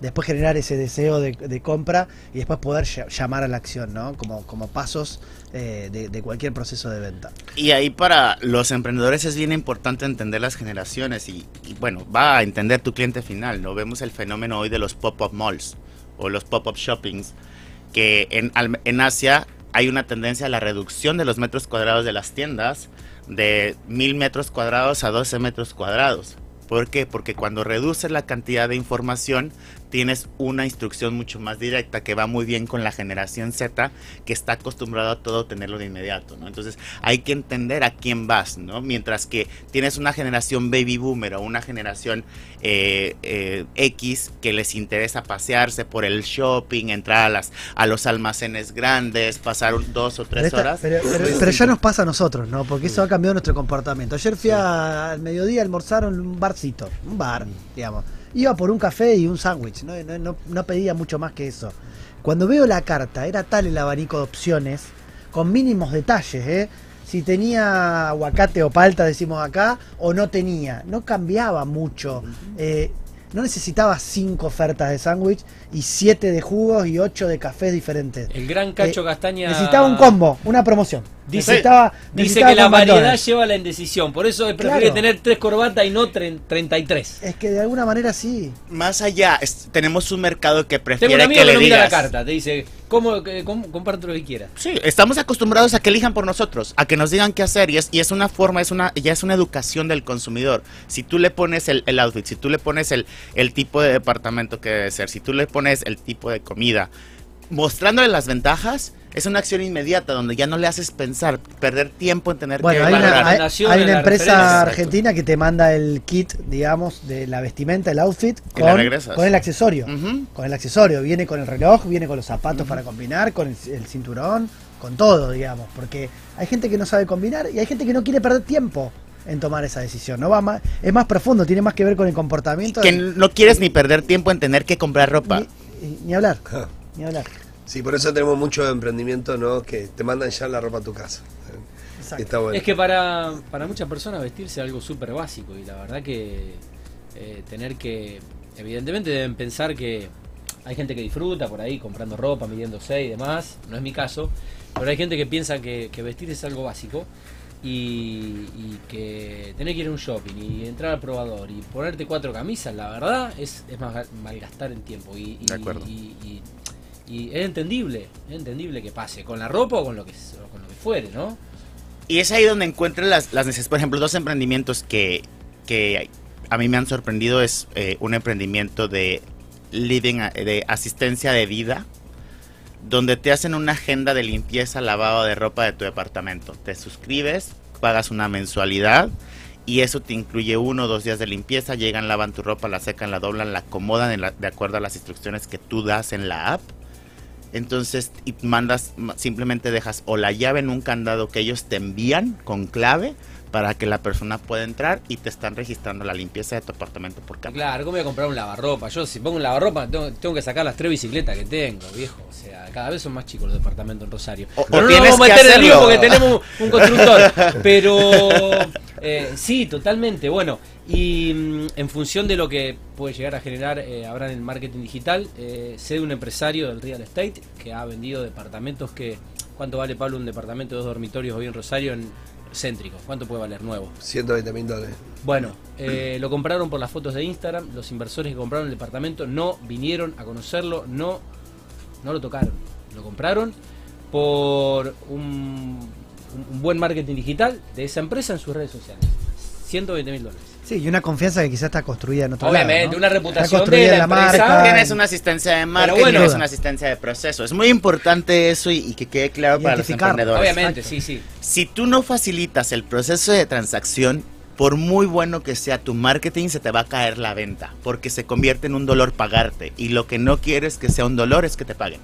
después generar ese deseo de, compra y después poder ll- llamar a la acción, ¿no? Como, como pasos eh, de- cualquier proceso de venta. Y ahí para los emprendedores es bien importante entender las generaciones y, bueno, va a entender tu cliente final, ¿no? Vemos el fenómeno hoy de los pop-up malls o los pop-up shoppings, que en, en Asia hay una tendencia a la reducción de los metros cuadrados de las tiendas de mil metros cuadrados a 12 metros cuadrados. ¿Por qué? Porque cuando reduces la cantidad de información, tienes una instrucción mucho más directa que va muy bien con la generación Z que está acostumbrado a todo tenerlo de inmediato, ¿no? Entonces hay que entender a quién vas, ¿no? Mientras que tienes una generación baby boomer o una generación eh, eh, X que les interesa pasearse por el shopping, entrar a, las, a los almacenes grandes, pasar dos o Pero, tres esta- horas. pero- pero- pero ya nos pasa a nosotros, ¿no? Porque eso ha cambiado nuestro comportamiento. Ayer fui a- al mediodía a almorzar en un barcito, un bar, digamos. Iba por un café y un sándwich, ¿no? No, no- no pedía mucho más que eso. Cuando veo la carta, era tal el abanico de opciones, con mínimos detalles, ¿eh? Si tenía aguacate o palta, decimos acá, o no tenía. No cambiaba mucho. Eh, no necesitaba cinco ofertas de sándwich y siete de jugos y ocho de cafés diferentes. El gran Cacho Eh, Castaña. Necesitaba un combo, una promoción. Dice- necesitaba, Dice necesitaba que la variedad McDonald's. lleva a la indecisión. Por eso prefiere Claro. tener tres corbatas y no tre- 33. Es que de alguna manera sí. Más allá, es- tenemos un mercado que Tengo prefiere un amigo que que le no mira la digas. carta. Te dice, ¿cómo, cómo- comparte lo que quieras? Sí, estamos acostumbrados a que elijan por nosotros, a que nos digan qué hacer y es, y es una forma, es una, ya es una educación del consumidor. Si tú le pones el, el outfit, si tú le pones el, el tipo de departamento que debe ser, si tú le pones el tipo de comida, mostrándole las ventajas, es una acción inmediata donde ya no le haces pensar, perder tiempo en tener Bueno, que hay una, hay- hay una empresa referencia. argentina que te manda el kit, digamos, de la vestimenta, el outfit, con, el accesorio. Con el accesorio. Viene con el reloj, viene con los zapatos para combinar, con el, el cinturón, con todo, digamos. Porque hay gente que no sabe combinar y hay gente que no quiere perder tiempo en tomar esa decisión. No va más, es más profundo, tiene más que ver con el comportamiento. Que del- no quieres ni perder tiempo en tener que comprar ropa. Ni, ni hablar, ni hablar. Sí, por eso tenemos mucho emprendimiento, ¿no? Que te mandan ya la ropa a tu casa. Exacto. Está bueno. Es que para, para muchas personas vestirse es algo súper básico y la verdad que eh, tener que, evidentemente deben pensar que hay gente que disfruta por ahí comprando ropa, midiéndose y demás, no es mi caso, pero hay gente que piensa que, que vestir es algo básico y, y que tener que ir a un shopping y entrar al probador y ponerte cuatro camisas, la verdad es, es más malgastar el tiempo y, y- De acuerdo. y- y- es entendible, es entendible que pase, con la ropa o con lo que, con lo que fuere, ¿no? Y es ahí donde encuentras las, las necesidades. Por ejemplo, dos emprendimientos que, que a mí me han sorprendido es eh, un emprendimiento de living, de asistencia de vida, donde te hacen una agenda de limpieza, lavado de ropa de tu departamento. Te suscribes, pagas una mensualidad y eso te incluye uno o dos días de limpieza. Llegan, lavan tu ropa, la secan, la doblan, la acomodan la- de acuerdo a las instrucciones que tú das en la app. Entonces, y mandas, ma- simplemente dejas o la llave en un candado que ellos te envían con clave para que la persona pueda entrar y te están registrando la limpieza de tu apartamento por cámara. Claro, ¿cómo voy a comprar un lavarropa? Yo si pongo un lavarropa tengo, tengo que sacar las tres bicicletas que tengo, viejo. O sea, cada vez son más chicos los departamentos en Rosario. O- o Pero no nos vamos a meter en lío hacerlo. porque tenemos un constructor. (laughs) Pero eh, sí, totalmente. Bueno, y mm, en función de lo que puede llegar a generar eh, ahora en el marketing digital, eh, sé de un empresario del real estate que ha vendido departamentos que... ¿Cuánto vale, Pablo, un departamento de dos dormitorios hoy en Rosario en céntrico? ¿Cuánto puede valer nuevo? 120 mil dólares. Bueno, eh, lo compraron por las fotos de Instagram. Los inversores que compraron el departamento no vinieron a conocerlo, no, no lo tocaron. Lo compraron por un, un- un buen marketing digital de esa empresa en sus redes sociales. 120 mil dólares. Sí, y una confianza que quizás está construida en otro Obviamente, lado, ¿no? una Está reputación construida de la la empresa. marca. Tienes una asistencia de marketing, bueno. tienes una asistencia de proceso. Es muy importante eso y, y que quede claro para los emprendedores. Obviamente, exacto. sí, sí. Si tú no facilitas el proceso de transacción, por muy bueno que sea tu marketing, se te va a caer la venta, porque se convierte en un dolor pagarte. Y lo que no quieres que sea un dolor es que te paguen.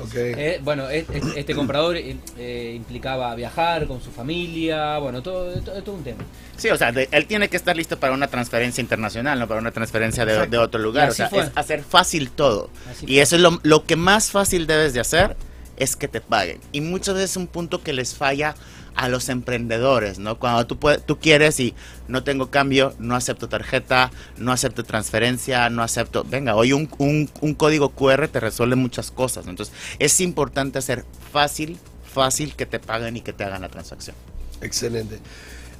Ok. Eh, bueno, es- es- este comprador eh, eh, implicaba viajar con su familia, bueno, todo, todo, todo un tema. Sí, o sea, de- él tiene que estar listo para una transferencia internacional, no para una transferencia de, de otro lugar. Y O sea, fue. es hacer fácil todo. Así Y fue. eso es lo, lo que más fácil debes de hacer, es que te paguen. Y muchas veces es un punto que les falla a los emprendedores, ¿no? Cuando tú, puedes, tú quieres y no tengo cambio, no acepto tarjeta, no acepto transferencia, no acepto... Venga, hoy un, un- un código QR te resuelve muchas cosas. Entonces, es importante hacer fácil, fácil que te paguen y que te hagan la transacción. Excelente.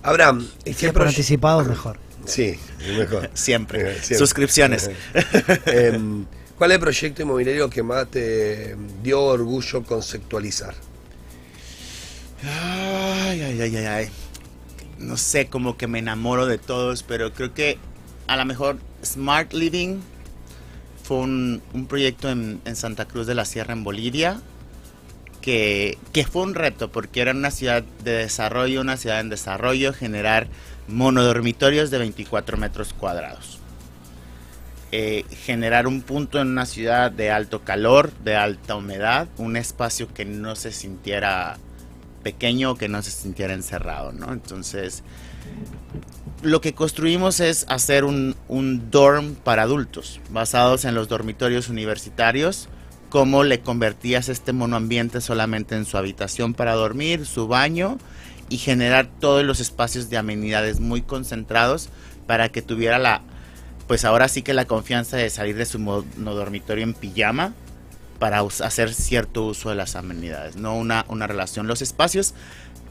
Abraham, Y ¿qué si es por anticipado, mejor. Sí, mejor. (laughs) Siempre. Eh, siempre. Suscripciones. (laughs) Em, ¿Cuál es el proyecto inmobiliario que más te dio orgullo conceptualizar? Ay, ay, ay, ay, ay. No sé, como que me enamoro de todos, pero creo que a lo mejor Smart Living fue un, proyecto en, Santa Cruz de la Sierra, en Bolivia, que, que fue un reto, porque era una ciudad de desarrollo, una ciudad en desarrollo, generar monodormitorios de 24 metros cuadrados. Eh, generar un punto en una ciudad de alto calor, de alta humedad, un espacio que no se sintiera pequeño, que no se sintiera encerrado, ¿no? Entonces, lo que construimos es hacer un, un dorm para adultos, basados en los dormitorios universitarios, cómo le convertías este monoambiente solamente en su habitación para dormir, su baño y generar todos los espacios de amenidades muy concentrados para que tuviera la, pues ahora sí que la confianza de salir de su monodormitorio en pijama para hacer cierto uso de las amenidades, no una, una relación. Los espacios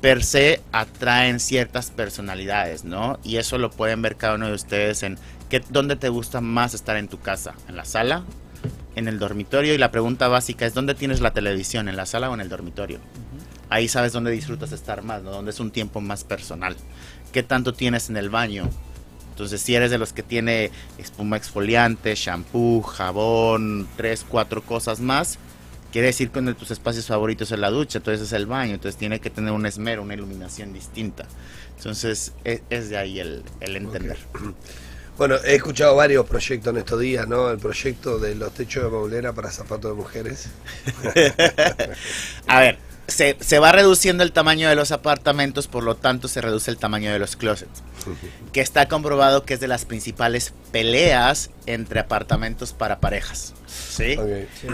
per se atraen ciertas personalidades, ¿no? Y eso lo pueden ver cada uno de ustedes en qué, dónde te gusta más estar en tu casa, en la sala, en el dormitorio. Y la pregunta básica es dónde tienes la televisión, en la sala o en el dormitorio. Ahí sabes dónde disfrutas estar más, ¿no? Dónde es un tiempo más personal. ¿Qué tanto tienes en el baño? Entonces, si eres de los que tiene espuma exfoliante, shampoo, jabón, tres, cuatro cosas más, quiere decir que uno de tus espacios favoritos es la ducha, entonces es el baño, entonces tiene que tener un esmero, una iluminación distinta. Entonces, es, es de ahí el, el entender. (clears throat) Bueno, he escuchado varios proyectos en estos días, ¿no? El proyecto de los techos de maulera para zapatos de mujeres. (laughs) A ver, se, se va reduciendo el tamaño de los apartamentos, por lo tanto se reduce el tamaño de los closets. Que está comprobado que es de las principales peleas entre apartamentos para parejas. ¿Sí?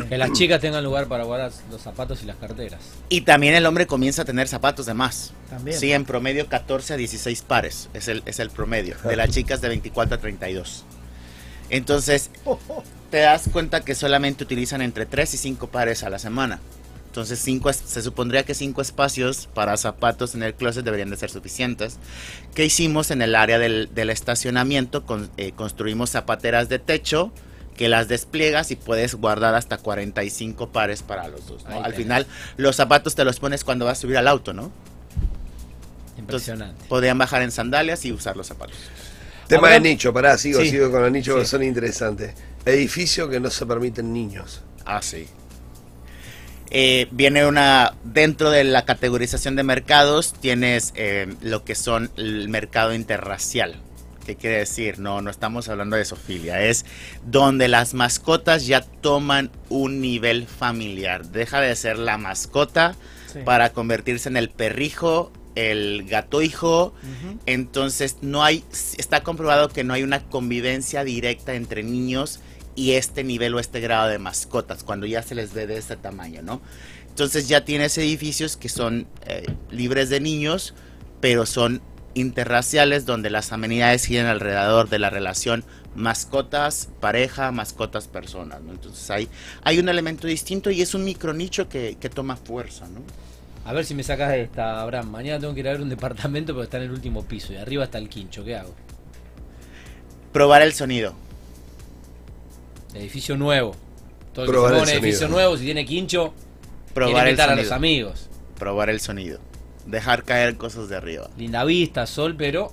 Que las chicas tengan lugar para guardar los zapatos y las carteras. Y también el hombre comienza a tener zapatos de más. También. Sí, en promedio 14 a 16 pares es el, es el promedio. De las chicas de 24 a 32. Entonces, (laughs) te das cuenta que solamente utilizan entre 3 y 5 pares a la semana. Entonces, cinco, se supondría que 5 espacios para zapatos en el closet deberían de ser suficientes. ¿Qué hicimos en el área del, del estacionamiento? Con- eh, construimos zapateras de techo que las despliegas y puedes guardar hasta 45 pares para los dos. ¿no? Ahí Al tenés. final, los zapatos te los pones cuando vas a subir al auto, ¿no? Impresionante. Podrían bajar en sandalias y usar los zapatos. Tema de nicho, pará, sigo, Sí. sigo con los nichos que Sí. son interesantes. Edificio que no se permiten niños. Ah, sí. Eh, viene una, dentro de la categorización de mercados, tienes eh, lo que son el mercado interracial. ¿Qué quiere decir? No, no estamos hablando de sofilia. Es donde las mascotas ya toman un nivel familiar. Deja de ser la mascota Sí. para convertirse en el perrijo, el gato hijo. Entonces no hay, está comprobado que no hay una convivencia directa entre niños y este nivel o este grado de mascotas, cuando ya se les ve de este tamaño, ¿no? Entonces ya tienes edificios que son eh, libres de niños, pero son interraciales donde las amenidades giran alrededor de la relación mascotas, pareja, mascotas, personas, ¿no? Entonces hay, hay un elemento distinto y es un micronicho que, que toma fuerza, ¿no? A ver si me sacas esta, Abraham. Mañana tengo que ir a ver un departamento porque está en el último piso y arriba está el quincho. ¿Qué hago? Probar el sonido. Edificio nuevo. Todo el que Probar se el un edificio sonido. nuevo, si tiene quincho, Probar el invitar a los sonido. amigos. Probar el sonido. Dejar caer cosas de arriba. Linda vista, sol, pero.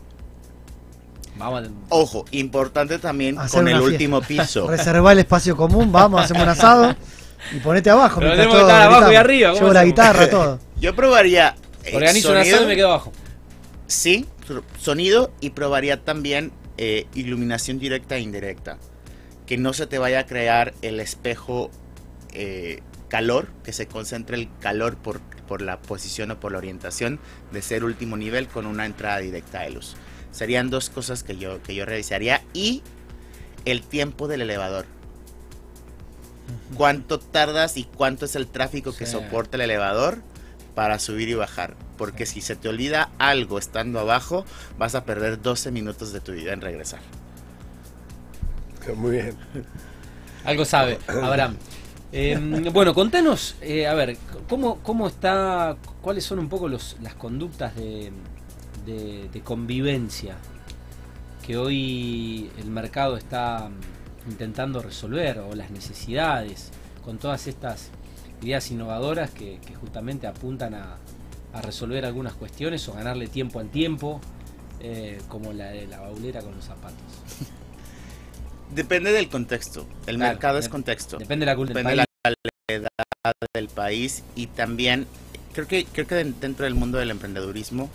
Vamos a. Ojo, importante también Hacer con el último piso. (laughs) Reservar el espacio común, vamos, hacemos un asado y ponete abajo. Pero mientras tenemos que todos estar abajo y gritamos. arriba, ¿cómo Llevo la hacemos? guitarra, (laughs) todo. Yo probaría eh, Organizo un sonido, asado y me quedo abajo. sí, sonido y probaría también eh, iluminación directa e indirecta. Que no se te vaya a crear el espejo eh, calor, que se concentre el calor por, por la posición o por la orientación de ser último nivel con una entrada directa de luz. Serían dos cosas que yo, que yo revisaría y el tiempo del elevador. ¿Cuánto tardas y cuánto es el tráfico que Sí. soporta el elevador para subir y bajar? Porque si se te olvida algo estando abajo, vas a perder 12 minutos de tu vida en regresar. Muy bien. Algo sabe, Abraham. Eh, bueno, contanos, eh, a ver, ¿cómo, ¿cómo está, cuáles son un poco los, las conductas de, convivencia que hoy el mercado está intentando resolver o las necesidades con todas estas ideas innovadoras que, justamente apuntan a, a resolver algunas cuestiones o ganarle tiempo al tiempo, eh, como la de la baulera con los zapatos. Depende del contexto. El Claro, mercado es contexto. Depende de la cultura Depende de la edad del país y también creo que creo que den- dentro del mundo del emprendedurismo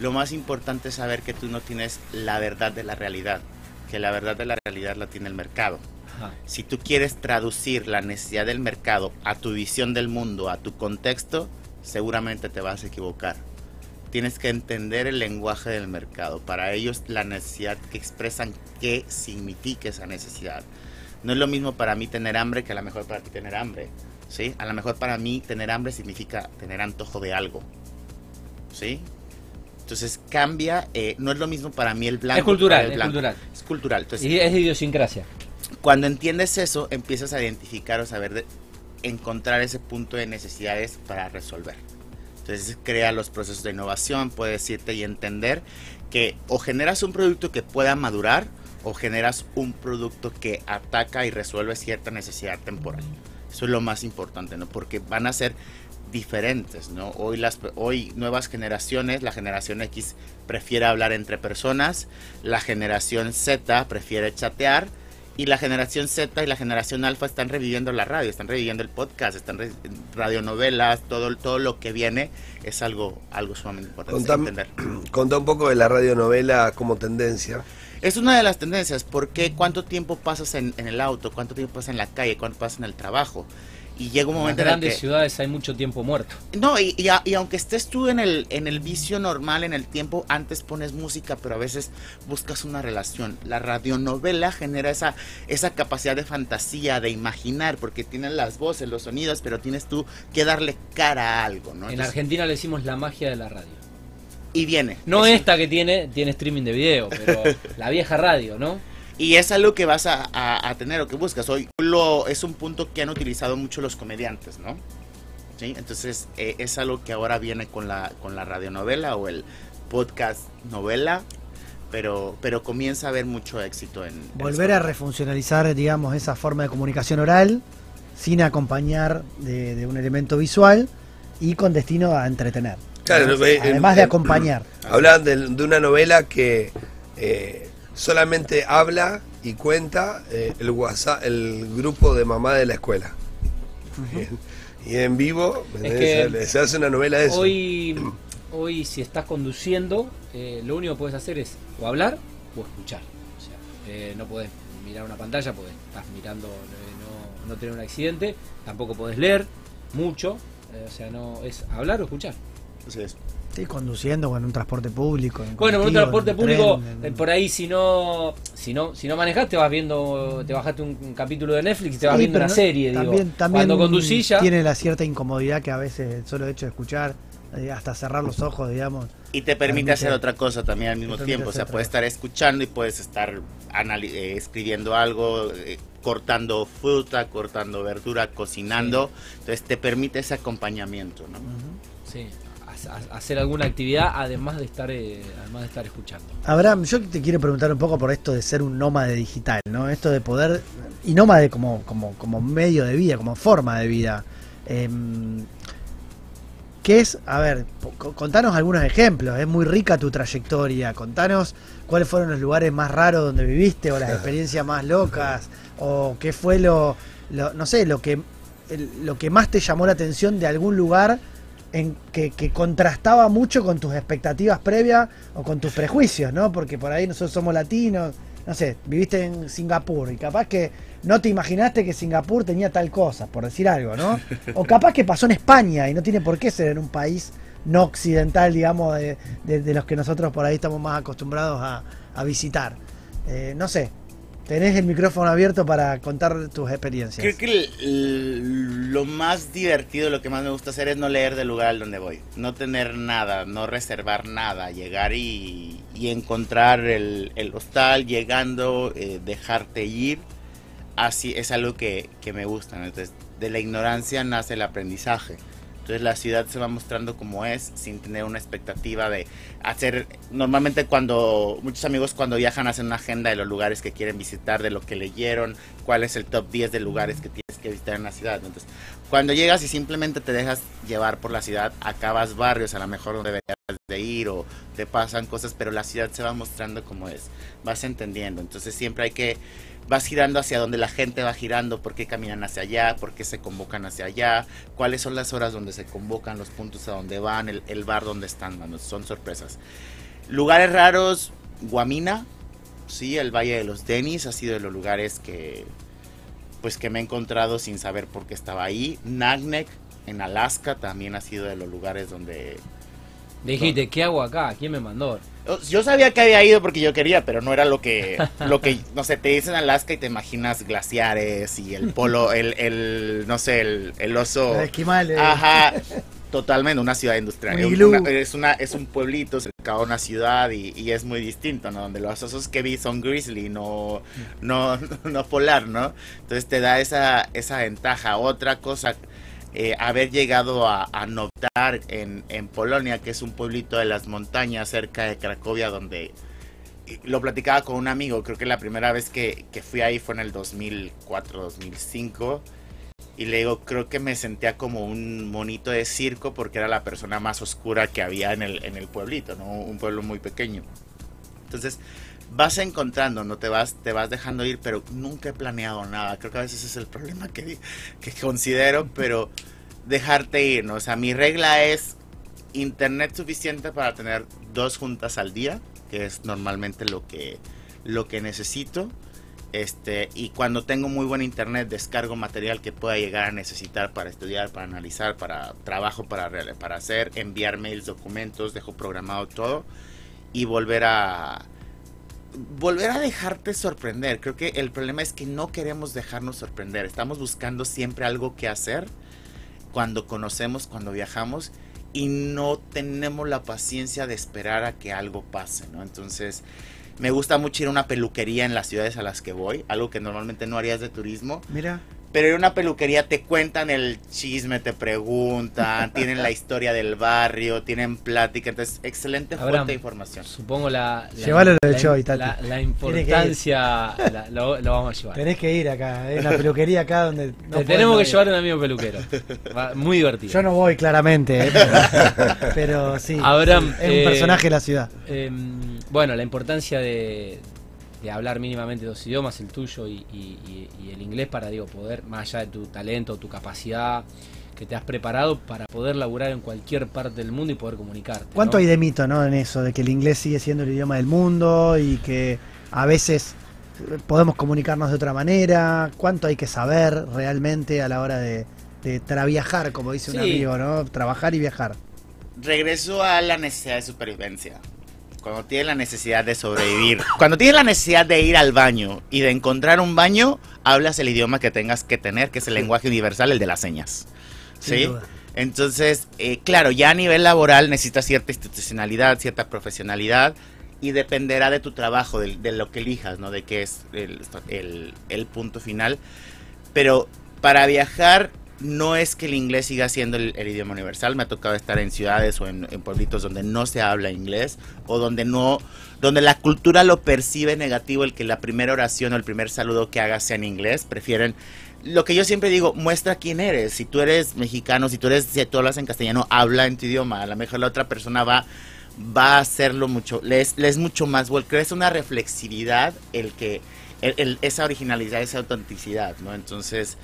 lo más importante es saber que tú no tienes la verdad de la realidad, que la verdad de la realidad la tiene el mercado. Ajá. Si tú quieres traducir la necesidad del mercado a tu visión del mundo, a tu contexto, seguramente te vas a equivocar. Tienes que entender el lenguaje del mercado. Para ellos la necesidad que expresan qué significa esa necesidad. No es lo mismo para mí tener hambre que a lo mejor para ti tener hambre. ¿sí? A lo mejor para mí tener hambre significa tener antojo de algo. ¿sí? Entonces cambia, eh, no es lo mismo para mí el blanco. Es cultural, el es blanco. cultural. Es cultural. Entonces, Y es idiosincrasia. cuando entiendes eso, empiezas a identificar o saber de- encontrar ese punto de necesidades para resolver. Entonces crea los procesos de innovación, puedes decirte y entender que o generas un producto que pueda madurar o generas un producto que ataca y resuelve cierta necesidad temporal. Eso es lo más importante, ¿no? Porque van a ser diferentes, ¿no? Hoy las hoy nuevas generaciones, la generación X prefiere hablar entre personas, la generación Z prefiere chatear y la generación Z y la generación Alfa están reviviendo la radio, están reviviendo el podcast, están radionovelas, todo todo lo que viene es algo algo sumamente importante entender. (clears throat) Contá un poco de la radionovela como tendencia. Es una de las tendencias, porque cuánto tiempo pasas en, en el auto, cuánto tiempo pasas en la calle, cuánto pasas en el trabajo. Y llega un En momento en el grandes que... ciudades hay mucho tiempo muerto. No, y, y a- y aunque estés tú en el, en el vicio normal, en el tiempo, antes pones música, pero a veces buscas una relación. La radionovela genera esa, esa capacidad de fantasía, de imaginar, porque tienes las voces, los sonidos, pero tienes tú que darle cara a algo, ¿no? en Argentina le decimos la magia de la radio. y viene. No Es- esta que tiene, tiene streaming de video, pero (laughs) la vieja radio, ¿no? Y es algo que vas a, a- a tener o que buscas. Hoy lo, es un punto que han utilizado mucho los comediantes, ¿no? ¿Sí? Entonces eh, es algo que ahora viene con la, con la radionovela o el podcast novela, pero, pero comienza a haber mucho éxito en... en Volver a refuncionalizar, digamos, esa forma de comunicación oral sin acompañar de, de un elemento visual y con destino a entretener. Claro, eh, Además de eh, acompañar. (clears throat) Hablaban de, de una novela que eh, solamente habla y cuenta eh, el WhatsApp, el grupo de mamá de la escuela. Y en vivo Es ¿entendés? que se hace una novela de eso. Hoy, hoy si estás conduciendo, eh, lo único que puedes hacer es o hablar o escuchar. O sea, eh, no puedes mirar una pantalla porque estás mirando eh, no, no tener un accidente. Tampoco podés leer mucho. o sea, no es hablar o escuchar. Así es. Sí, conduciendo o en un transporte público. en Bueno, en un transporte en público, tren, en- eh, por ahí si no, si no, si no manejás, te vas viendo, te bajaste un, un capítulo de Netflix y te vas Sí, viendo una no- serie, también, digo. también Cuando conducís ya, tiene la cierta incomodidad que a veces el solo hecho de escuchar, eh, hasta cerrar los ojos, digamos. Y te permite Permite- hacer otra cosa también al mismo tiempo. O sea, puedes estar escuchando y puedes estar eh, escribiendo algo, eh, cortando fruta, cortando verdura, cocinando. Entonces te permite ese acompañamiento, ¿no? sí, ha- ha- hacer alguna actividad además de estar, eh, además de estar escuchando. Abraham, yo te quiero preguntar un poco por esto de ser un nómade digital, ¿no? Esto de poder, y nómade como, como, como medio de vida, como forma de vida. Em, ¿Qué es? A ver, contanos algunos ejemplos, es muy rica tu trayectoria, contanos cuáles fueron los lugares más raros donde viviste o las (laughs) experiencias más locas, o qué fue lo, lo- no sé, lo que, lo que más te llamó la atención de algún lugar en que, contrastaba mucho con tus expectativas previas o con tus prejuicios, ¿no? Porque por ahí nosotros somos latinos, no sé, viviste en Singapur y capaz que no te imaginaste que Singapur tenía tal cosa, por decir algo, ¿no? O capaz que pasó en España y no tiene por qué ser en un país no occidental, digamos, de, de- los que nosotros por ahí estamos más acostumbrados a, a visitar. Eh, no sé, tenés el micrófono abierto para contar tus experiencias. Creo que lo más divertido, lo que más me gusta hacer es no leer del lugar al donde voy. No tener nada, no reservar nada. Llegar y, y encontrar el, el hostal, llegando, eh, dejarte ir. Así es algo que, que me gusta. ¿no? Entonces, de la ignorancia nace el aprendizaje. Entonces la ciudad se va mostrando como es sin tener una expectativa de hacer... Normalmente cuando muchos amigos cuando viajan hacen una agenda de los lugares que quieren visitar, de lo que leyeron, cuál es el top 10 de lugares que tienes que visitar en la ciudad. Entonces cuando llegas y simplemente te dejas llevar por la ciudad, acabas barrios a lo mejor donde deberías de ir o te pasan cosas, pero la ciudad se va mostrando como es, vas entendiendo. Entonces siempre hay que vas girando hacia donde la gente va girando, por qué caminan hacia allá, por qué se convocan hacia allá, cuáles son las horas donde se convocan, los puntos a donde van, el, el bar donde están, mano, son sorpresas. Lugares raros, Guamina, sí, el Valle de los Denis ha sido de los lugares que pues que me he encontrado sin saber por qué estaba ahí. Nagnek en Alaska también ha sido de los lugares donde Dijiste, ¿qué hago acá? ¿Quién me mandó? Yo sabía que había ido porque yo quería, pero no era lo que, lo que, (laughs) no sé, te dicen Alaska y te imaginas glaciares y el polo, el, el no sé, el, el oso. Los esquimales. Ajá, (laughs) totalmente, una ciudad industrial. Un Un- iglú. una- es, una, es un pueblito cerca a una ciudad y, y es muy distinto, ¿no? Donde los osos que vi son grizzly, no, no, (laughs) no polar, ¿no? Entonces te da esa, esa ventaja. Otra cosa, eh, haber llegado a, a en, en Polonia, que es un pueblito de las montañas cerca de Cracovia, donde lo platicaba con un amigo, creo que la primera vez que, que fui ahí fue en el 2004, 2005. Y le digo, creo que me sentía como un monito de circo porque era la persona más oscura que había en el, en el pueblito, ¿no? Un pueblo muy pequeño. Entonces, vas encontrando, no te vas, te vas dejando ir, pero nunca he planeado nada. Creo que a veces es el problema que, que considero, pero dejarte ir, ¿no? O sea, mi regla es internet suficiente para tener dos juntas al día, que es normalmente lo que, lo que necesito. Este, y cuando tengo muy buen internet, descargo material que pueda llegar a necesitar para estudiar, para analizar, para trabajo, para, para hacer, enviar mails, documentos, dejo programado todo y volver a volver a dejarte sorprender. Creo que el problema es que no queremos dejarnos sorprender. Estamos buscando siempre algo que hacer cuando conocemos, cuando viajamos y no tenemos la paciencia de esperar a que algo pase, ¿no? Entonces, me gusta mucho ir a una peluquería en las ciudades a las que voy, algo que normalmente no harías de turismo, Mira, pero en una peluquería te cuentan el chisme, te preguntan, (laughs) tienen la historia del barrio, tienen plática, entonces excelente Abraham, fuente de información. Supongo la, la, Llévalo lo de la- Tati. la- la importancia la- lo, lo vamos a llevar. tenés que ir acá. Hay una peluquería acá donde. no Te podés tenemos que ir. llevar un amigo peluquero. Va- muy divertido. Yo no voy claramente, eh, pero, (laughs) pero sí. Abraham, es un eh, personaje de la ciudad. Em, bueno, la importancia de, de hablar mínimamente dos idiomas, el tuyo y, y- y- y el inglés, para digo, poder, más allá de tu talento, tu capacidad que te has preparado para poder laburar en cualquier parte del mundo y poder comunicarte. ¿Cuánto ¿no? hay de mito, no, en eso, de que el inglés sigue siendo el idioma del mundo y que a veces podemos comunicarnos de otra manera? ¿Cuánto hay que saber realmente a la hora de, de traviajar, como dice un amigo, ¿no? Trabajar y viajar. Regreso a la necesidad de supervivencia. Cuando tienes la necesidad de sobrevivir, (coughs) cuando tienes la necesidad de ir al baño y de encontrar un baño, hablas el idioma que tengas que tener, que es el lenguaje universal, el de las señas. ¿Sí? Entonces, eh, claro, ya a nivel laboral necesitas cierta institucionalidad, cierta profesionalidad y dependerá de tu trabajo, de, de lo que elijas, ¿no? De qué es el, el- el punto final. Pero para viajar no es que el inglés siga siendo el, idioma universal. Me ha tocado estar en ciudades o en, pueblitos donde no se habla inglés o donde no, donde la cultura lo percibe negativo, el que la primera oración o el primer saludo que hagas sea en inglés. Prefieren lo que yo siempre digo, muestra quién eres. Si tú eres mexicano, si tú eres, si tú hablas en castellano, habla en tu idioma. A lo mejor la otra persona va, va a hacerlo mucho, es, es mucho más, bueno, crees una reflexividad el que, esa originalidad, esa autenticidad, ¿no? Entonces,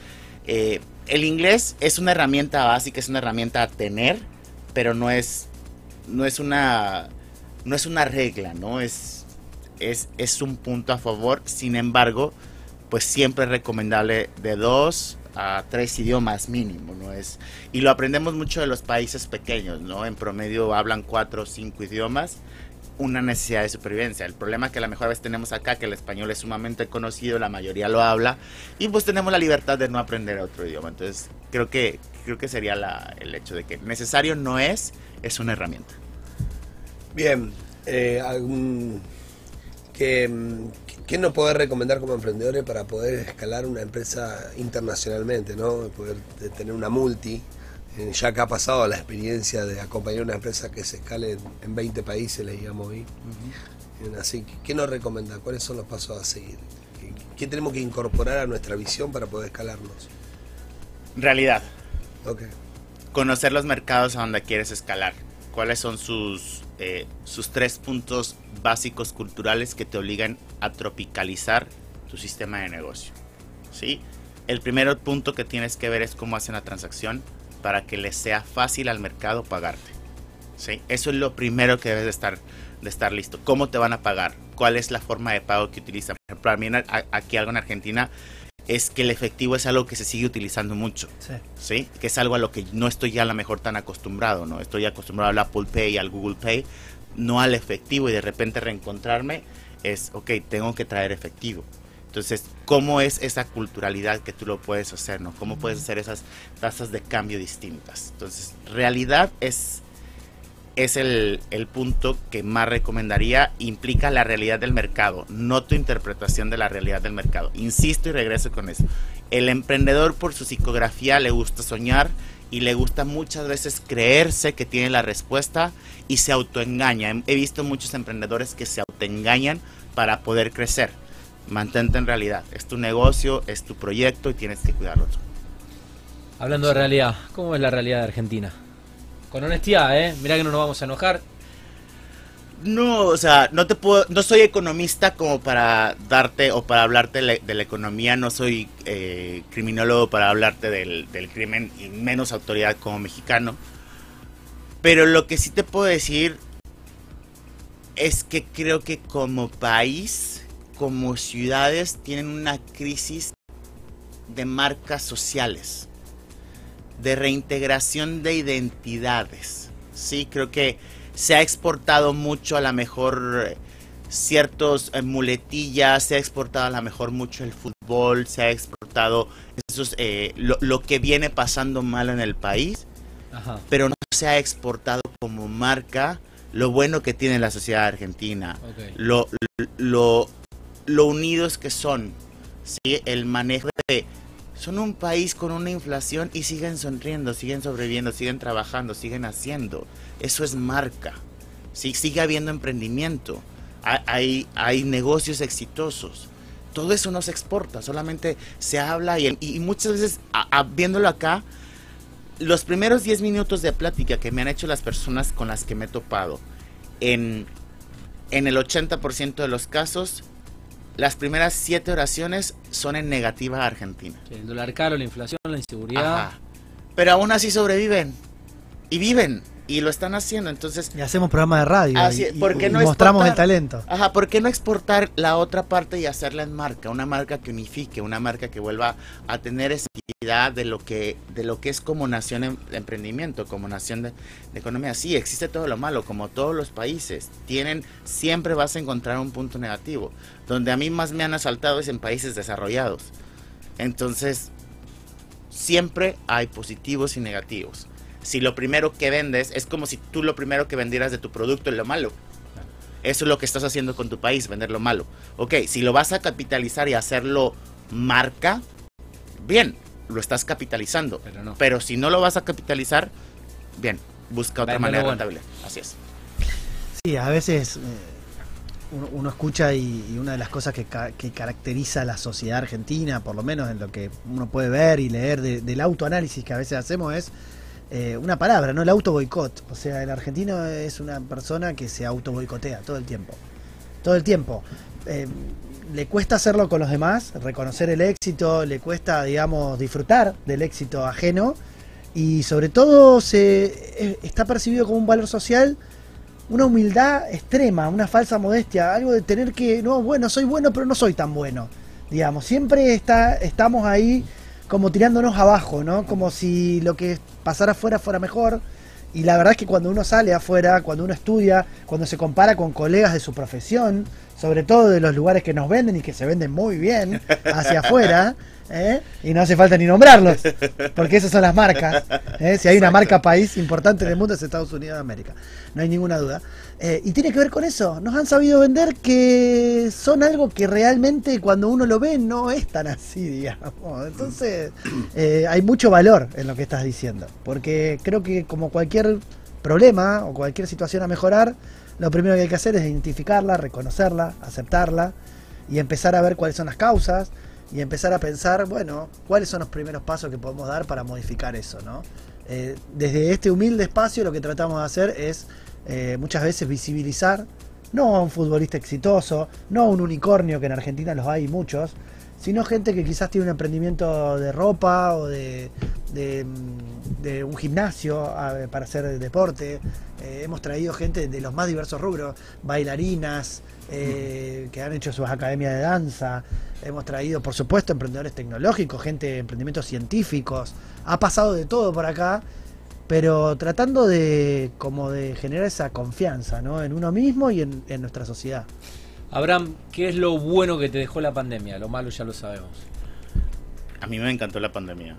eh, el inglés es una herramienta básica, es una herramienta a tener, pero no es, no es una, no es una regla, ¿no? Es, es, es un punto a favor. Sin embargo, pues siempre es recomendable de dos a tres idiomas mínimo, ¿no? Es, y lo aprendemos mucho de los países pequeños, ¿no? En promedio hablan cuatro o cinco idiomas, una necesidad de supervivencia. El problema que a lo mejor veces tenemos acá, que el español es sumamente conocido, la mayoría lo habla, y pues tenemos la libertad de no aprender otro idioma. Entonces, creo que, creo que sería la, el hecho de que necesario no es, es una herramienta. Bien, eh, algún, ¿qué, ¿qué nos puede recomendar como emprendedores para poder escalar una empresa internacionalmente, ¿no? Poder tener una multi. Eh, ya que ha pasado la experiencia de acompañar una empresa que se escale en, en 20 países, le digamos ahí. Eh, Así que, ¿qué nos recomienda? ¿Cuáles son los pasos a seguir? ¿Qué, qué tenemos que incorporar a nuestra visión para poder escalarnos? Realidad. Ok. conocer los mercados a donde quieres escalar. ¿Cuáles son sus, eh, sus tres puntos básicos culturales que te obligan a tropicalizar tu sistema de negocio? ¿Sí? El primer punto que tienes que ver es cómo hacen la transacción para que les sea fácil al mercado pagarte. ¿Sí? Eso es lo primero que debes de estar, de estar listo. ¿Cómo te van a pagar? ¿Cuál es la forma de pago que utilizan? Por ejemplo, para mí a- aquí algo en Argentina es que el efectivo es algo que se sigue utilizando mucho. Sí. ¿sí? Que es algo a lo que no estoy ya a lo mejor tan acostumbrado, ¿no? Estoy acostumbrado al Apple Pay, al Google Pay, no al efectivo y de repente reencontrarme es, ok, tengo que traer efectivo. Entonces, ¿cómo es esa culturalidad que tú lo puedes hacer, ¿no? ¿Cómo puedes hacer esas tasas de cambio distintas? Entonces, realidad es, es el, el punto que más recomendaría, implica la realidad del mercado, no tu interpretación de la realidad del mercado. Insisto y regreso con eso. El emprendedor por su psicografía le gusta soñar y le gusta muchas veces creerse que tiene la respuesta y se autoengaña. He- He visto muchos emprendedores que se autoengañan para poder crecer. Mantente en realidad. Es tu negocio, es tu proyecto y tienes que cuidarlo. Hablando de realidad, ¿cómo es la realidad de Argentina? Con honestidad, ¿eh? Mirá que no nos vamos a enojar. No, o sea, no te puedo, no soy economista como para darte o para hablarte de la, de la economía, no soy eh, criminólogo para hablarte del, del crimen y menos autoridad como mexicano. Pero lo que sí te puedo decir es que creo que como país, como ciudades, tienen una crisis de marcas sociales, de reintegración de identidades. Sí, creo que se ha exportado mucho a la mejor eh, ciertos eh, muletillas, se ha exportado a la mejor mucho el fútbol, se ha exportado esos, eh, lo, lo que viene pasando mal en el país, Ajá. pero no se ha exportado como marca lo bueno que tiene la sociedad argentina, lo, lo, lo unidos que son, el manejo de... Son un país con una inflación y siguen sonriendo, siguen sobreviviendo, siguen trabajando, siguen haciendo. Eso es marca. Sigue habiendo emprendimiento. Hay, hay, negocios exitosos. Todo eso no se exporta, solamente se habla y, y muchas veces, viéndolo acá, los primeros 10 minutos de plática que me han hecho las personas con las que me he topado, en, en el 80% de los casos, las primeras 7 oraciones son en negativa a Argentina. El dólar caro, la inflación, la inseguridad. Ajá. Pero aún así sobreviven. Y viven. Y lo están haciendo. Entonces, Y hacemos programa de radio. Así y, es, ¿por qué y no mostramos el talento. Ajá, ¿por qué no exportar la otra parte y hacerla en marca? Una marca que unifique, una marca que vuelva a tener esa identidad de lo que, de lo que es como nación en- de emprendimiento, como nación de, de economía. Sí, existe todo lo malo, como todos los países. Tienen, siempre vas a encontrar un punto negativo. Donde a mí más me han asaltado es en países desarrollados. Entonces, siempre hay positivos y negativos. Si lo primero que vendes es como si tú lo primero que vendieras de tu producto es lo malo. Eso es lo que estás haciendo con tu país, vender lo malo. Ok, si lo vas a capitalizar y hacerlo marca, bien, lo estás capitalizando. Pero no. Pero si no lo vas a capitalizar, bien, busca otra manera bueno. rentable. Así es. Sí, a veces eh, uno, uno escucha y, y una de las cosas que, ca- que caracteriza a la sociedad argentina, por lo menos en lo que uno puede ver y leer de- del autoanálisis que a veces hacemos, es eh, una palabra, ¿no? El auto boicot. O sea, el argentino es una persona que se auto boicotea todo el tiempo. Todo el tiempo. Eh, le cuesta hacerlo con los demás, reconocer el éxito, le cuesta, digamos, disfrutar del éxito ajeno y sobre todo se eh, está percibido como un valor social una humildad extrema, una falsa modestia, algo de tener que, no, bueno, soy bueno, pero no soy tan bueno. Digamos, siempre está, estamos ahí como tirándonos abajo, ¿no? Como si lo que pasara afuera fuera mejor. Y la verdad es que cuando uno sale afuera, cuando uno estudia, cuando se compara con colegas de su profesión, sobre todo de los lugares que nos venden y que se venden muy bien hacia afuera, (laughs) ¿eh? y no hace falta ni nombrarlos, porque esas son las marcas. ¿eh? Si hay una marca país importante en el mundo es Estados Unidos de América, no hay ninguna duda. Eh, y tiene que ver con eso, nos han sabido vender que son algo que realmente cuando uno lo ve no es tan así, digamos. Entonces hay mucho valor en lo que estás diciendo, porque creo que como cualquier problema o cualquier situación a mejorar, lo primero que hay que hacer es identificarla, reconocerla, aceptarla y empezar a ver cuáles son las causas y empezar a pensar, bueno, cuáles son los primeros pasos que podemos dar para modificar eso, ¿no? Eh, desde este humilde espacio lo que tratamos de hacer es eh, muchas veces visibilizar, no a un futbolista exitoso, no a un unicornio, que en Argentina los hay muchos, sino gente que quizás tiene un emprendimiento de ropa o de, de, mm, un gimnasio para hacer deporte. Eh, hemos traído gente de los más diversos rubros, bailarinas, eh, que han hecho sus academias de danza. Hemos traído, por supuesto, emprendedores tecnológicos, gente de emprendimientos científicos. Ha pasado de todo por acá, pero tratando de como de generar esa confianza ¿no? en uno mismo y en, en nuestra sociedad. Abraham, ¿qué es lo bueno que te dejó la pandemia? Lo malo ya lo sabemos. A mí me encantó la pandemia.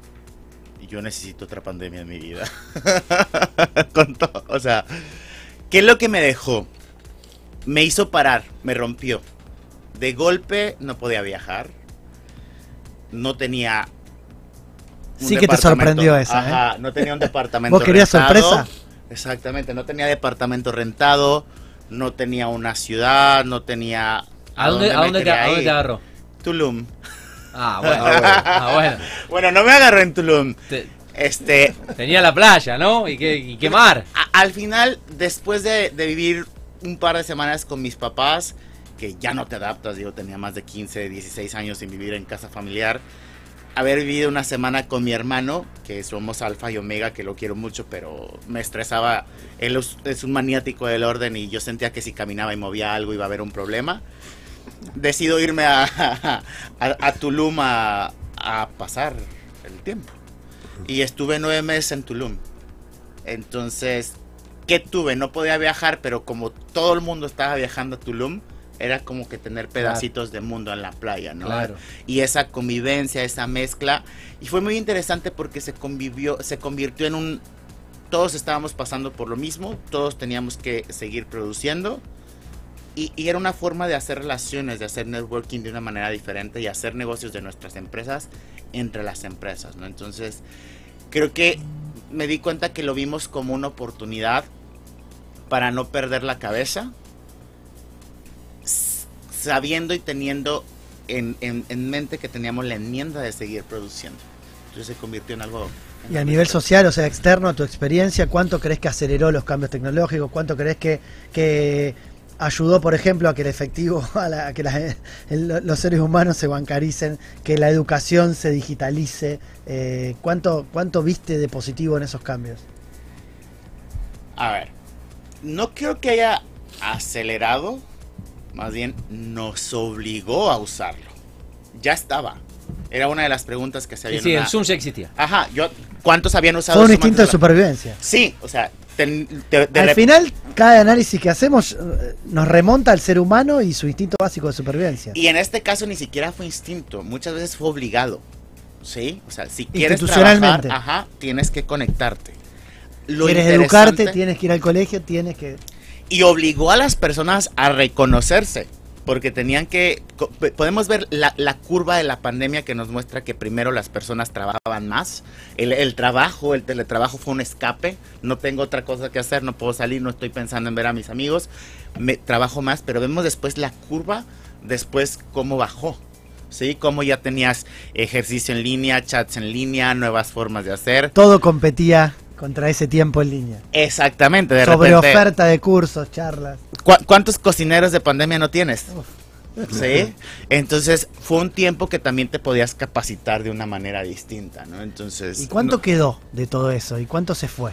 Y yo necesito otra pandemia en mi vida. (laughs) Con todo, o sea, ¿qué es lo que me dejó? me hizo parar, me rompió. De golpe no podía viajar. No tenía. sí que te sorprendió esa, ¿eh? Ajá, no tenía un (laughs) departamento ¿Vos querías sorpresa? Exactamente, no tenía departamento rentado, no tenía una ciudad, no tenía. ¿A, dónde, ¿a dónde, te, agarró? Tulum. Ah, bueno. ah, bueno. (laughs) bueno, no me agarró en Tulum. Este. Tenía la playa, ¿no? Y qué, qué mar. al final, después de, de vivir un par de semanas con mis papás, que ya no te adaptas, yo tenía más de 15, 16 años sin vivir en casa familiar. Haber vivido una semana con mi hermano, que somos alfa y omega, que lo quiero mucho, pero me estresaba. Él es un maniático del orden y yo sentía que si caminaba y movía algo iba a haber un problema. Decido irme (laughs) a, a, Tulum a, a pasar el tiempo. Y estuve nueve meses en Tulum. Entonces ¿qué tuve? No podía viajar, pero como todo el mundo estaba viajando a Tulum, era como que tener pedacitos de mundo en la playa, ¿no? Claro. Y esa convivencia, esa mezcla. Y fue muy interesante porque se convivió, se convirtió en un. Todos estábamos pasando por lo mismo, todos teníamos que seguir produciendo. Y, y, era una forma de hacer relaciones, de hacer networking de una manera diferente y hacer negocios de nuestras empresas entre las empresas, ¿no? Entonces, creo que me di cuenta que lo vimos como una oportunidad para no perder la cabeza, sabiendo y teniendo en, mente que teníamos la enmienda de seguir produciendo. Entonces se convirtió en algo... y a nivel social, o sea, externo a tu experiencia, ¿cuánto crees que aceleró los cambios tecnológicos? ¿Cuánto crees que, que ayudó, por ejemplo, a que el efectivo, (laughs) a, que los seres humanos se bancaricen, que la educación se digitalice. Eh, ¿cuánto, ¿Cuánto viste de positivo en esos cambios? A ver, no creo que haya acelerado, más bien nos obligó a usarlo. Ya estaba. Era una de las preguntas que se habían... Sí, sí el Zoom ya existía. Ajá, yo, ¿cuántos habían usado? Fue un instinto de supervivencia. Sí, o sea, al final, cada análisis que hacemos eh, nos remonta al ser humano y su instinto básico de supervivencia. Y en este caso ni siquiera fue instinto, muchas veces fue obligado. ¿Sí? O sea, si quieres trabajar, ajá, tienes que conectarte. Lo quieres educarte, tienes que ir al colegio, tienes que... Y obligó a las personas a reconocerse porque tenían que, podemos ver la, curva de la pandemia que nos muestra que primero las personas trabajaban más, el, trabajo, el teletrabajo fue un escape, no tengo otra cosa que hacer, no puedo salir, no estoy pensando en ver a mis amigos, me trabajo más, pero vemos después la curva, después cómo bajó. ¿sí? Cómo ya tenías ejercicio en línea, chats en línea, nuevas formas de hacer. Todo competía contra ese tiempo en línea. Exactamente, de Sobre oferta de cursos, charlas. ¿Cuántos cocineros de pandemia no tienes? ¿Sí? Entonces fue un tiempo que también te podías capacitar de una manera distinta, ¿no? Entonces... ¿Y cuánto quedó de todo eso? ¿Y cuánto se fue?